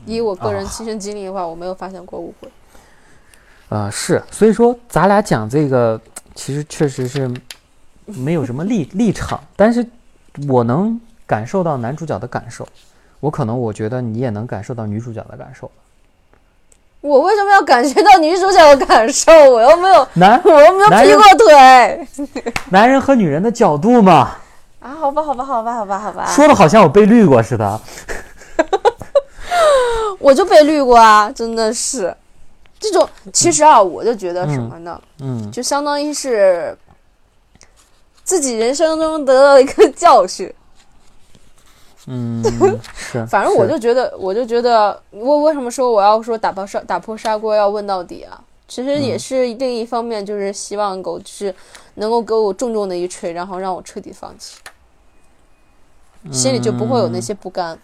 以我个人啊亲身经历的话，我没有发现过误会。呃，是，所以说咱俩讲这个，其实确实是没有什么立 立场，但是我能感受到男主角的感受，我可能我觉得你也能感受到女主角的感受。我为什么要感觉到女主角的感受？我又没有，男我又没有劈过腿 男人和女人的角度嘛，啊！好吧，好吧，好吧，好吧，好吧，说的好像我被绿过似的。我就被绿过啊！真的是，这种其实啊，我就觉得什么呢？嗯就相当于是自己人生中得到一个教训。嗯，是，反正我就觉得，我就觉得，我为什么说我要说打破砂打破砂锅要问到底啊？其实也嗯是另一方面，就是希望狗就是能够给我重重的一锤，然后让我彻底放弃，心里就不会有那嗯些不甘。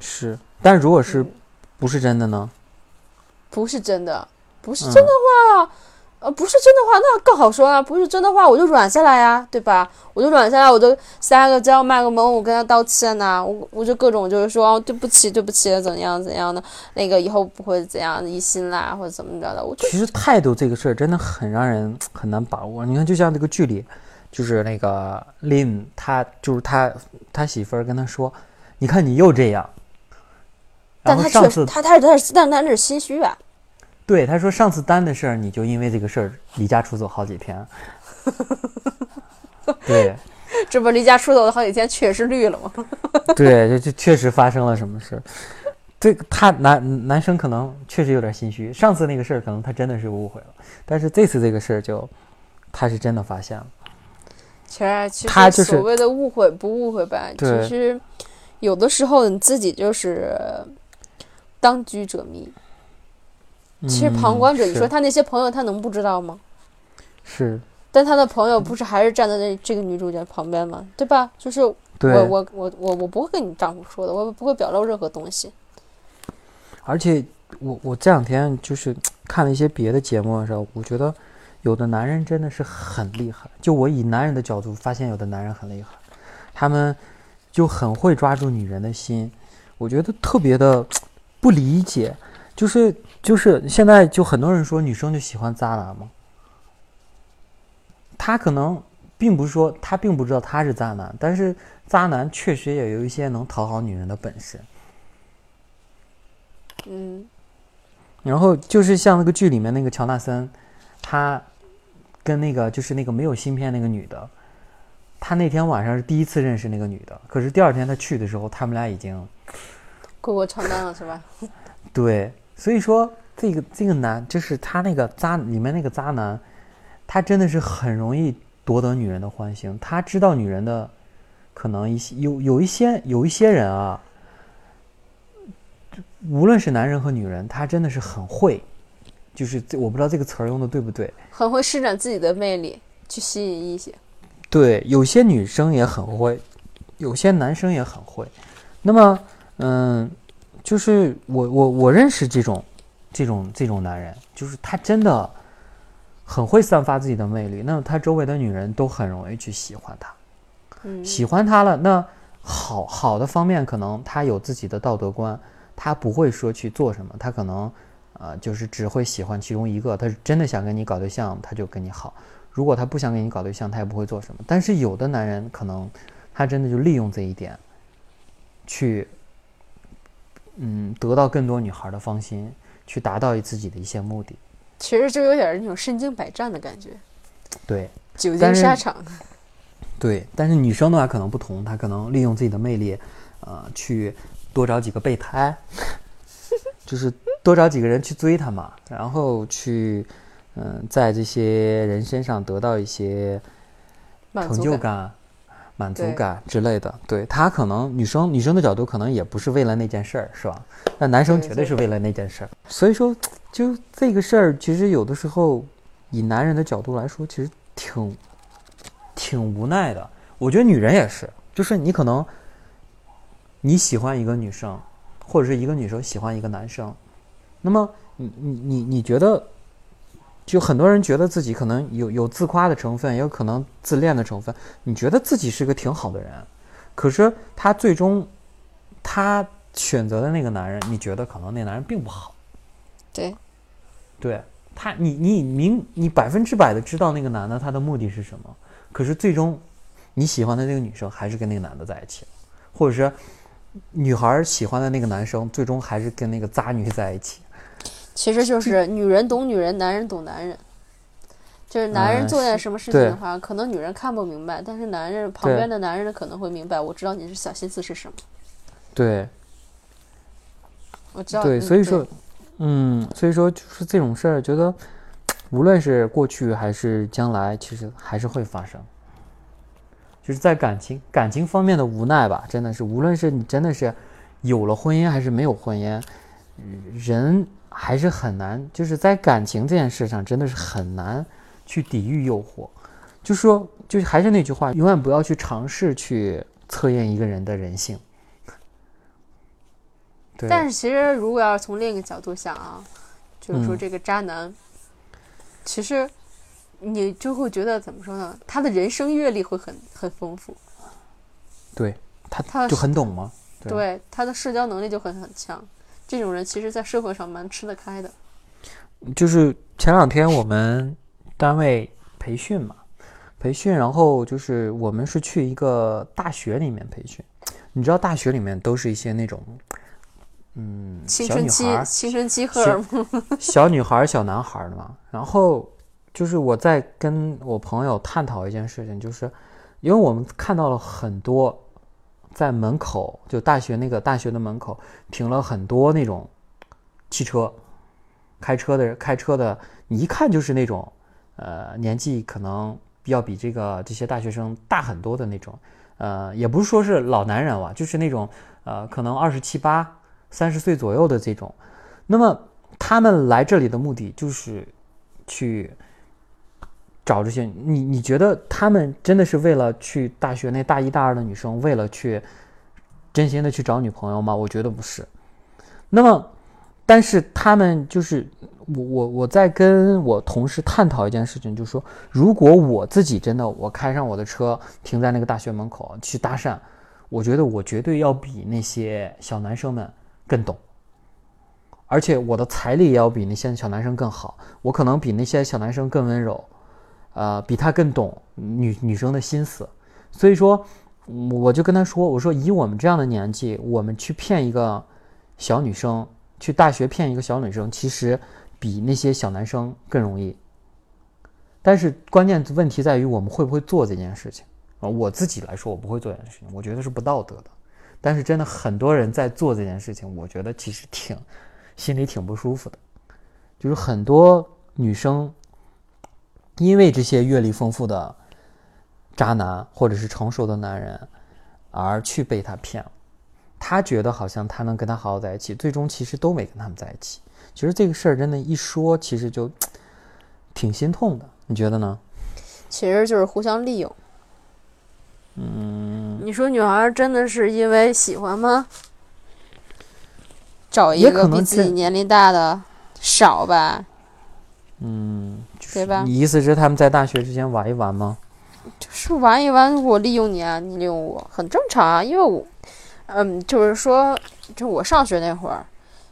是，但如果是嗯不是真的呢？不是真的，不是嗯真的话，呃，不是真的话，那更好说啊。不是真的话，我就软下来呀，对吧？我就软下来，我就撒个娇卖个萌，我跟他道歉呐、我我就各种就是说、哦、对不起，对不起，怎样怎样的，那个以后不会怎样疑心啦，或者怎么着的，我其实态度这个事儿真的很让人很难把握。你看，就像这个剧里，就是那个林，他就是他他媳妇儿跟他说：“你看你又这样。”但他上次他他是他是但是心虚啊，对他说上次单的事儿，你就因为这个事儿离家出走好几天。对这不离家出走了好几天，确实绿了吗？对，这这确实发生了什么事。这个他男男生可能确实有点心虚，上次那个事儿可能他真的是误会了，但是这次这个事儿就他是真的发现了。其实其他就是实所谓的误会不误会吧，其对实有的时候你自己就是当局者迷。其实旁观者，嗯你说他那些朋友，他能不知道吗？是但他的朋友不是还是站在那这个女主角旁边吗？对吧？就是我，我我我我不会跟你丈夫说的，我不会表露任何东西。而且我我这两天就是看了一些别的节目的时候，我觉得有的男人真的是很厉害。就我以男人的角度发现，有的男人很厉害，他们就很会抓住女人的心。我觉得特别的不理解，就是就是现在就很多人说女生就喜欢渣男嘛，他可能并不是说他并不知道他是渣男，但是渣男确实也有一些能讨好女人的本事。嗯，然后就是像那个剧里面那个乔纳森，他跟那个就是那个没有芯片那个女的，他那天晚上是第一次认识那个女的，可是第二天他去的时候，他们俩已经过过床单了是吧？对，所以说这个这个男就是他那个渣里面那个渣男，他真的是很容易夺得女人的欢心，他知道女人的可能一些有有一些有一些人啊，无论是男人和女人，他真的是很会，就是这我不知道这个词儿用的对不对。很会施展自己的魅力去吸引异性。对，有些女生也很会，有些男生也很会。那么，嗯，就是我我我认识这种这种这种男人，就是他真的很会散发自己的魅力，那么他周围的女人都很容易去喜欢他。嗯，喜欢他了，那好好的方面可能他有自己的道德观，他不会说去做什么，他可能呃就是只会喜欢其中一个，他是真的想跟你搞对象，他就跟你好；如果他不想跟你搞对象，他也不会做什么。但是有的男人可能他真的就利用这一点，去嗯得到更多女孩的芳心，去达到自己的一些目的。其实就有点那种身经百战的感觉，对，久经沙场。对，但是女生的话可能不同，她可能利用自己的魅力，呃，去多找几个备胎，就是多找几个人去追她嘛，然后去，嗯、在这些人身上得到一些成就感、满足感之类的。对他可能女生女生的角度可能也不是为了那件事儿，是吧？那男生绝对是为了那件事儿。所以说，就这个事儿，其实有的时候以男人的角度来说，其实挺挺无奈的。我觉得女人也是，就是你可能你喜欢一个女生，或者是一个女生喜欢一个男生，那么你你你你觉得，就很多人觉得自己可能有有自夸的成分，也有可能自恋的成分。你觉得自己是个挺好的人，可是他最终他选择的那个男人，你觉得可能那男人并不好。对，对他，你你明你百分之百的知道那个男的他的目的是什么，可是最终你喜欢的那个女生还是跟那个男的在一起了，或者是女孩喜欢的那个男生最终还是跟那个渣女在一起。其实就是女人懂女人，男人懂男人。就是男人嗯做点什么事情的话，可能女人看不明白，但是男人旁边的男人可能会明白。我知道你是小心思是什么，对我知道。对，嗯所以说，嗯，所以说就是这种事儿，觉得无论是过去还是将来，其实还是会发生。就是在感情感情方面的无奈吧，真的是，无论是你真的是有了婚姻还是没有婚姻，嗯人还是很难，就是在感情这件事上，真的是很难去抵御诱惑。就说，就是还是那句话，永远不要去尝试去测验一个人的人性。对，但是其实如果要是从另一个角度想啊，就是说嗯这个渣男，其实你就会觉得怎么说呢？他的人生阅历会很很丰富，对他他就很懂吗？对对他的社交能力就很很强。这种人其实，在社会上蛮吃得开的。就是前两天我们单位培训嘛，培训，然后就是我们是去一个大学里面培训，你知道大学里面都是一些那种，嗯，小青春期青春期荷尔蒙，小女孩儿、小男孩儿的嘛。然后就是我在跟我朋友探讨一件事情，就是因为我们看到了很多在门口，就大学那个大学的门口停了很多那种汽车，开车的开车的，你一看就是那种呃年纪可能要比这个这些大学生大很多的那种，呃，也不是说是老男人吧，就是那种呃可能二十七八、三十岁左右的这种。那么他们来这里的目的就是去找这些你你觉得他们真的是为了去大学那大一大二的女生，为了去真心的去找女朋友吗？我觉得不是。那么，但是他们就是我我我在跟我同事探讨一件事情，就是说，如果我自己真的我开上我的车停在那个大学门口去搭讪，我觉得我绝对要比那些小男生们更懂。而且我的财力也要比那些小男生更好，我可能比那些小男生更温柔，呃，比他更懂女女生的心思，所以说，我就跟他说，我说以我们这样的年纪，我们去骗一个小女生，去大学骗一个小女生，其实比那些小男生更容易。但是关键问题在于我们会不会做这件事情啊？我自己来说，我不会做这件事情，我觉得是不道德的。但是真的很多人在做这件事情，我觉得其实挺心里挺不舒服的，就是很多女生因为这些阅历丰富的渣男或者是成熟的男人而去被他骗了，他觉得好像他能跟他好好在一起，最终其实都没跟他们在一起。其实这个事儿真的，一说其实就挺心痛的，你觉得呢？其实就是互相利用。嗯，你说女孩真的是因为喜欢吗？找一个比自己年龄大的少吧，嗯，对吧？你意思是他们在大学之间玩一玩吗？就是玩一玩，我利用你啊，你利用我，很正常啊。因为我，嗯，就是说，就我上学那会儿，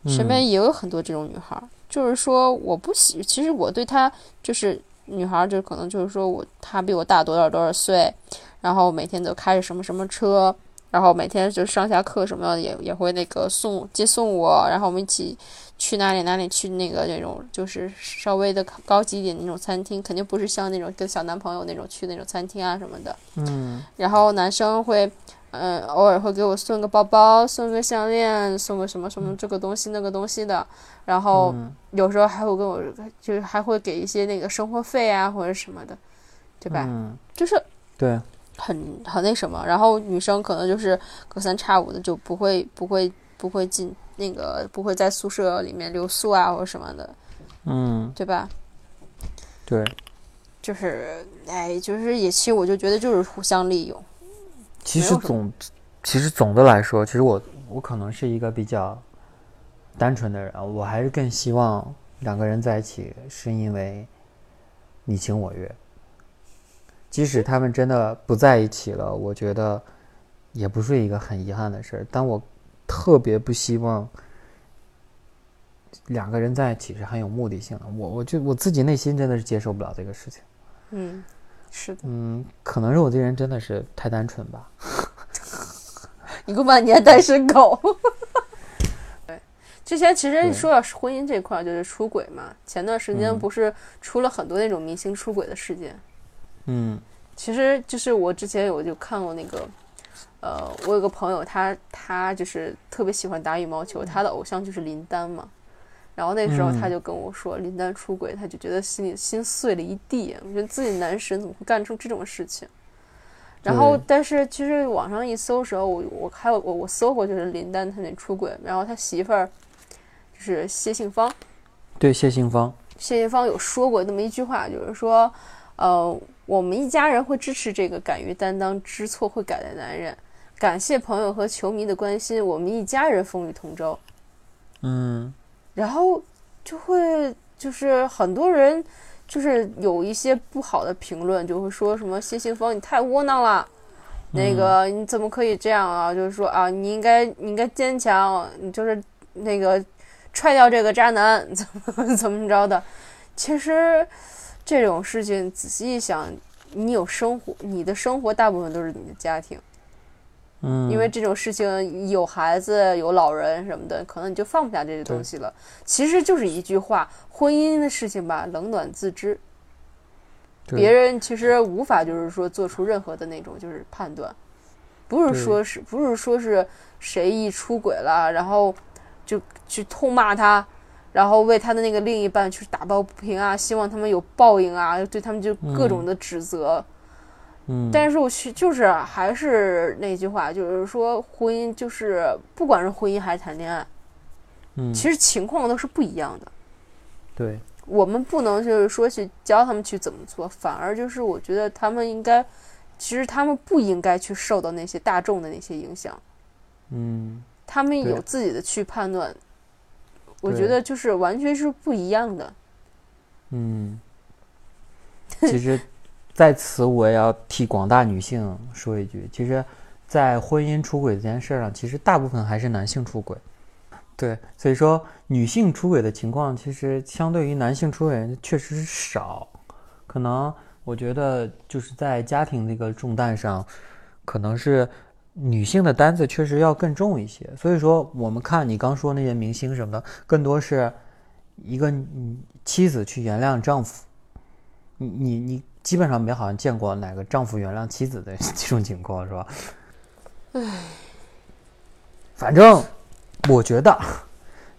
身边嗯也有很多这种女孩儿。就是说，我不喜，其实我对她就是女孩儿，就可能就是说我她比我大多少多少岁，然后每天都开着什么什么车，然后每天就上下课什么的也也会那个送接送我，然后我们一起去哪里哪里去那个那种就是稍微的高级一点的那种餐厅，肯定不是像那种跟小男朋友那种去那种餐厅啊什么的。嗯然后男生会，嗯，偶尔会给我送个包包，送个项链，送个什么什么这个东西那个东西的。然后嗯有时候还会跟我，就是还会给一些那个生活费啊或者什么的，对吧？嗯，就是对，很很那什么。然后女生可能就是隔三差五的就不会不会不会进那个不会在宿舍里面留宿啊或者什么的，嗯对吧？对，就是哎，就是也其实我就觉得就是互相利用，其实总，其实总的来说，其实我我可能是一个比较单纯的人，我还是更希望两个人在一起是因为你情我愿。即使他们真的不在一起了，我觉得也不是一个很遗憾的事儿。但我特别不希望两个人在一起是很有目的性的。我我就我自己内心真的是接受不了这个事情。嗯，是的。嗯，可能是我这人真的是太单纯吧。你给我把年单身狗。对，之前其实说到婚姻这块，就是出轨嘛。前段时间不是出了很多那种明星出轨的事件。嗯，其实就是我之前有就看过那个，呃，我有个朋友，他他就是特别喜欢打羽毛球，他的偶像就是林丹嘛。然后那时候他就跟我说，林丹出轨，他就觉得心里心碎了一地。我觉得自己男神怎么会干出这种事情？然后，但是其实网上一搜时候，我我还有我我搜过，就是林丹他那出轨，然后他媳妇儿就是谢杏芳，对谢杏芳，谢杏芳有说过那么一句话，就是说，呃。我们一家人会支持这个敢于担当、知错会改的男人。感谢朋友和球迷的关心，我们一家人风雨同舟。嗯，然后就会就是很多人就是有一些不好的评论，就会说什么谢杏芳你太窝囊了，那个你怎么可以这样啊？就是说啊，你应该你应该坚强，你就是那个踹掉这个渣男，怎么 怎么着的？其实。这种事情仔细一想，你有生活，你的生活大部分都是你的家庭，嗯，因为这种事情有孩子有老人什么的，可能你就放不下这些东西了。其实就是一句话，婚姻的事情吧，冷暖自知，别人其实无法就是说做出任何的那种就是判断，不是说是不是说是谁一出轨了，然后就去痛骂他。然后为他的那个另一半去打抱不平啊，希望他们有报应啊，对他们就各种的指责。嗯，但是我去就是还是那句话，就是说婚姻就是不管是婚姻还是谈恋爱，嗯，其实情况都是不一样的。对，我们不能就是说去教他们去怎么做，反而就是我觉得他们应该，其实他们不应该去受到那些大众的那些影响。嗯，他们有自己的去判断。我觉得就是完全是不一样的。嗯，其实在此我也要替广大女性说一句，其实，在婚姻出轨这件事上，其实大部分还是男性出轨。对，所以说女性出轨的情况，其实相对于男性出轨确实是少。可能我觉得就是在家庭这个重担上，可能是。女性的担子确实要更重一些，所以说我们看你刚说那些明星什么的，更多是一个妻子去原谅丈夫。你你你基本上没好像见过哪个丈夫原谅妻子的 这种情况，是吧？唉，反正我觉得，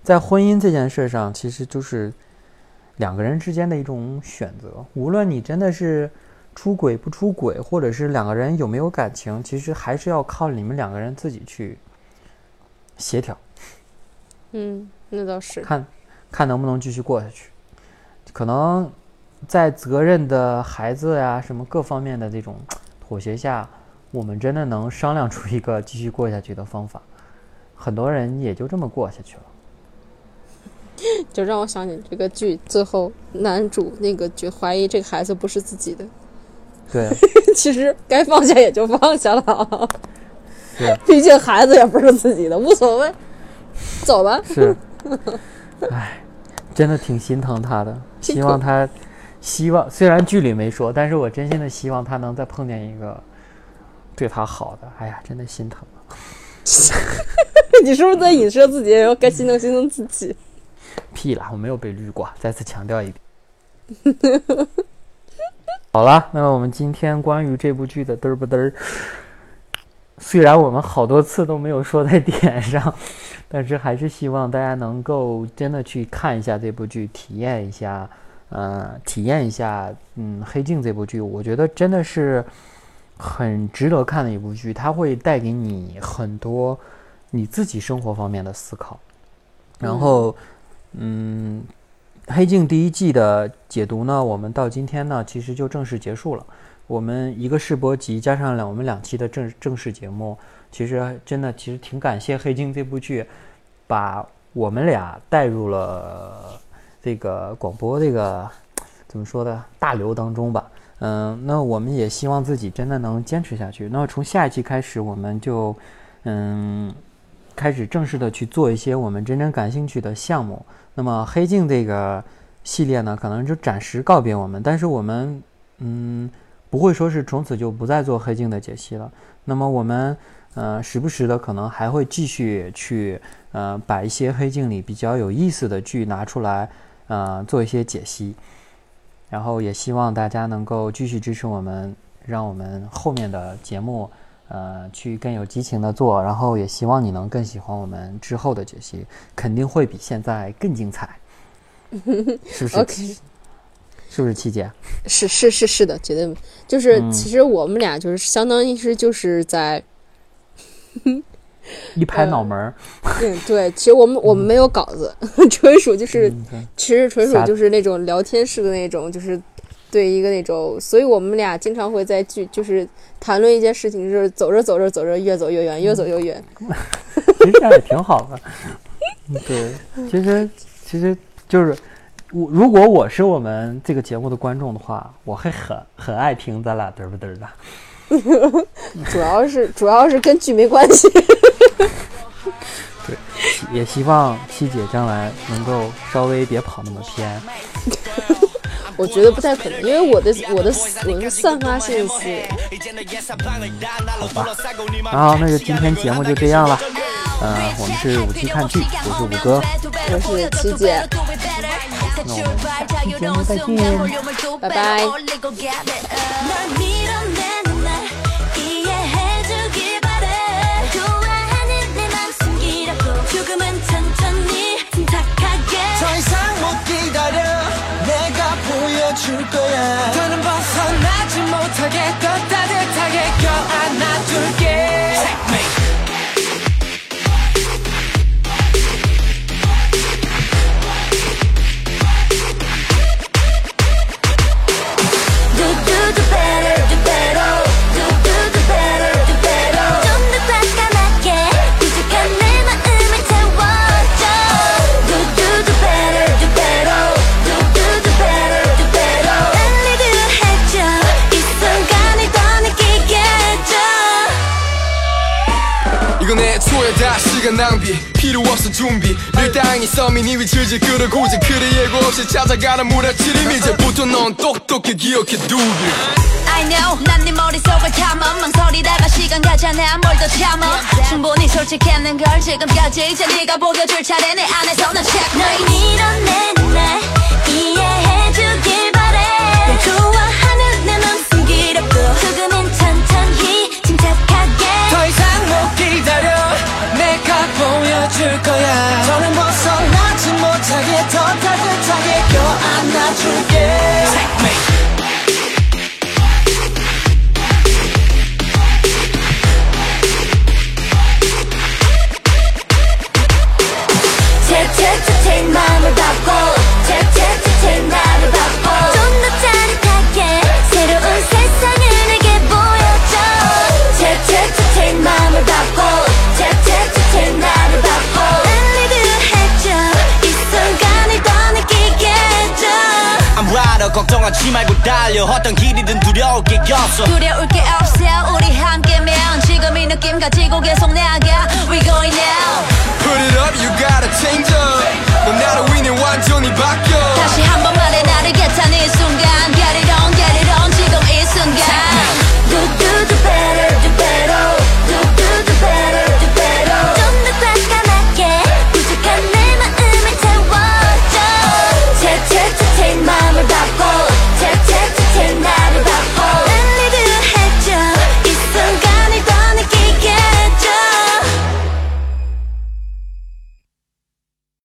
在婚姻这件事上，其实就是两个人之间的一种选择。无论你真的是。出轨不出轨，或者是两个人有没有感情，其实还是要靠你们两个人自己去协调。嗯，那倒是。看，看能不能继续过下去。可能在责任的孩子呀，什么各方面的这种妥协下，我们真的能商量出一个继续过下去的方法。很多人也就这么过下去了。就让我想起这个剧，最后男主那个就怀疑这个孩子不是自己的。对，其实该放下也就放下了。对，毕竟孩子也不是自己的，无所谓，走吧。是，唉，真的挺心疼他的。希望他，希望虽然剧里没说，但是我真心的希望他能再碰见一个对他好的。哎呀，真的心疼。你是不是在影射自己？要该心疼心疼自己？屁啦，我没有被绿过。再次强调一遍。好了，那么我们今天关于这部剧的嘚儿不嘚儿，虽然我们好多次都没有说在点上，但是还是希望大家能够真的去看一下这部剧，体验一下，呃，体验一下，嗯，《黑镜》这部剧，我觉得真的是很值得看的一部剧，它会带给你很多你自己生活方面的思考，然后，嗯。黑镜第一季的解读呢，我们到今天呢，其实就正式结束了。我们一个试播集加上两我们两期的正正式节目，其实真的其实挺感谢《黑镜》这部剧，把我们俩带入了这个广播这个怎么说的大流当中吧。嗯，那我们也希望自己真的能坚持下去。那么从下一期开始，我们就嗯开始正式的去做一些我们真正感兴趣的项目。那么《黑镜》这个系列呢，可能就暂时告别我们，但是我们嗯不会说是从此就不再做《黑镜》的解析了。那么我们呃时不时的可能还会继续去呃把一些《黑镜》里比较有意思的剧拿出来呃做一些解析。然后也希望大家能够继续支持我们，让我们后面的节目，呃，去更有激情的做。然后也希望你能更喜欢我们之后的解析，肯定会比现在更精彩，是不是？OK 是不是七姐？是是是是的，绝对就是，嗯。其实我们俩就是相当于是就是在，一拍脑门儿，嗯，对，其实我们我们没有稿子，纯属就是，嗯其实纯属就是那种聊天式的那种，就是对一个那种，所以我们俩经常会在剧就是谈论一件事情，就是走着走着走着越走越远，越走越远。其实这样也挺好的。嗯对，其实其实就是我，如果我是我们这个节目的观众的话，我会很很爱听咱俩嘚不嘚的。主要是主要是跟剧没关系。对也希望七姐将来能够稍微别跑那么偏。我觉得不太可能，因为我的我的我是散发性思维。好吧，然后那就今天节目就这样了。嗯、我们是五七看剧，我是五哥，我是七姐，那我们下期节目再见。拜拜。 줄 거야. 더는 벗어나지 따뜻 시간 낭비 필요 없어 준비. 늘 땅이 서민 이위 질질 끌어고지 그래 예고 없이 찾아가는 무라치림 이제부터 넌 똑똑히 기억해 두길 I know 난 네 머릿속을 탐험 망설이다가 시간 가잖아 뭘 더 참아. 충분히 솔직했는 걸 지금까지 이제 네가 보여줄 차례 내 안에서 넌 check 널 밀어내는 날 이해해주길 바래. 널 좋아하는 내맘 숨기려고 조금은 천천히 보여줄 거야. 더는 벗어나지 못하게 더 따뜻하게 껴안아줄게 걱정하지 말고 달려. 어떤 길이든 두려울 게 없어. 두려울 게 없어. 우리 함께면 지금 이 느낌 가지고 계속 나가. We going now. Put it up you gotta change up. 넌 나로 인해 완전히 바뀌어 다시 한 번 말해 나를 겟하는 순간. Get it on get it on. 지금 이 순간.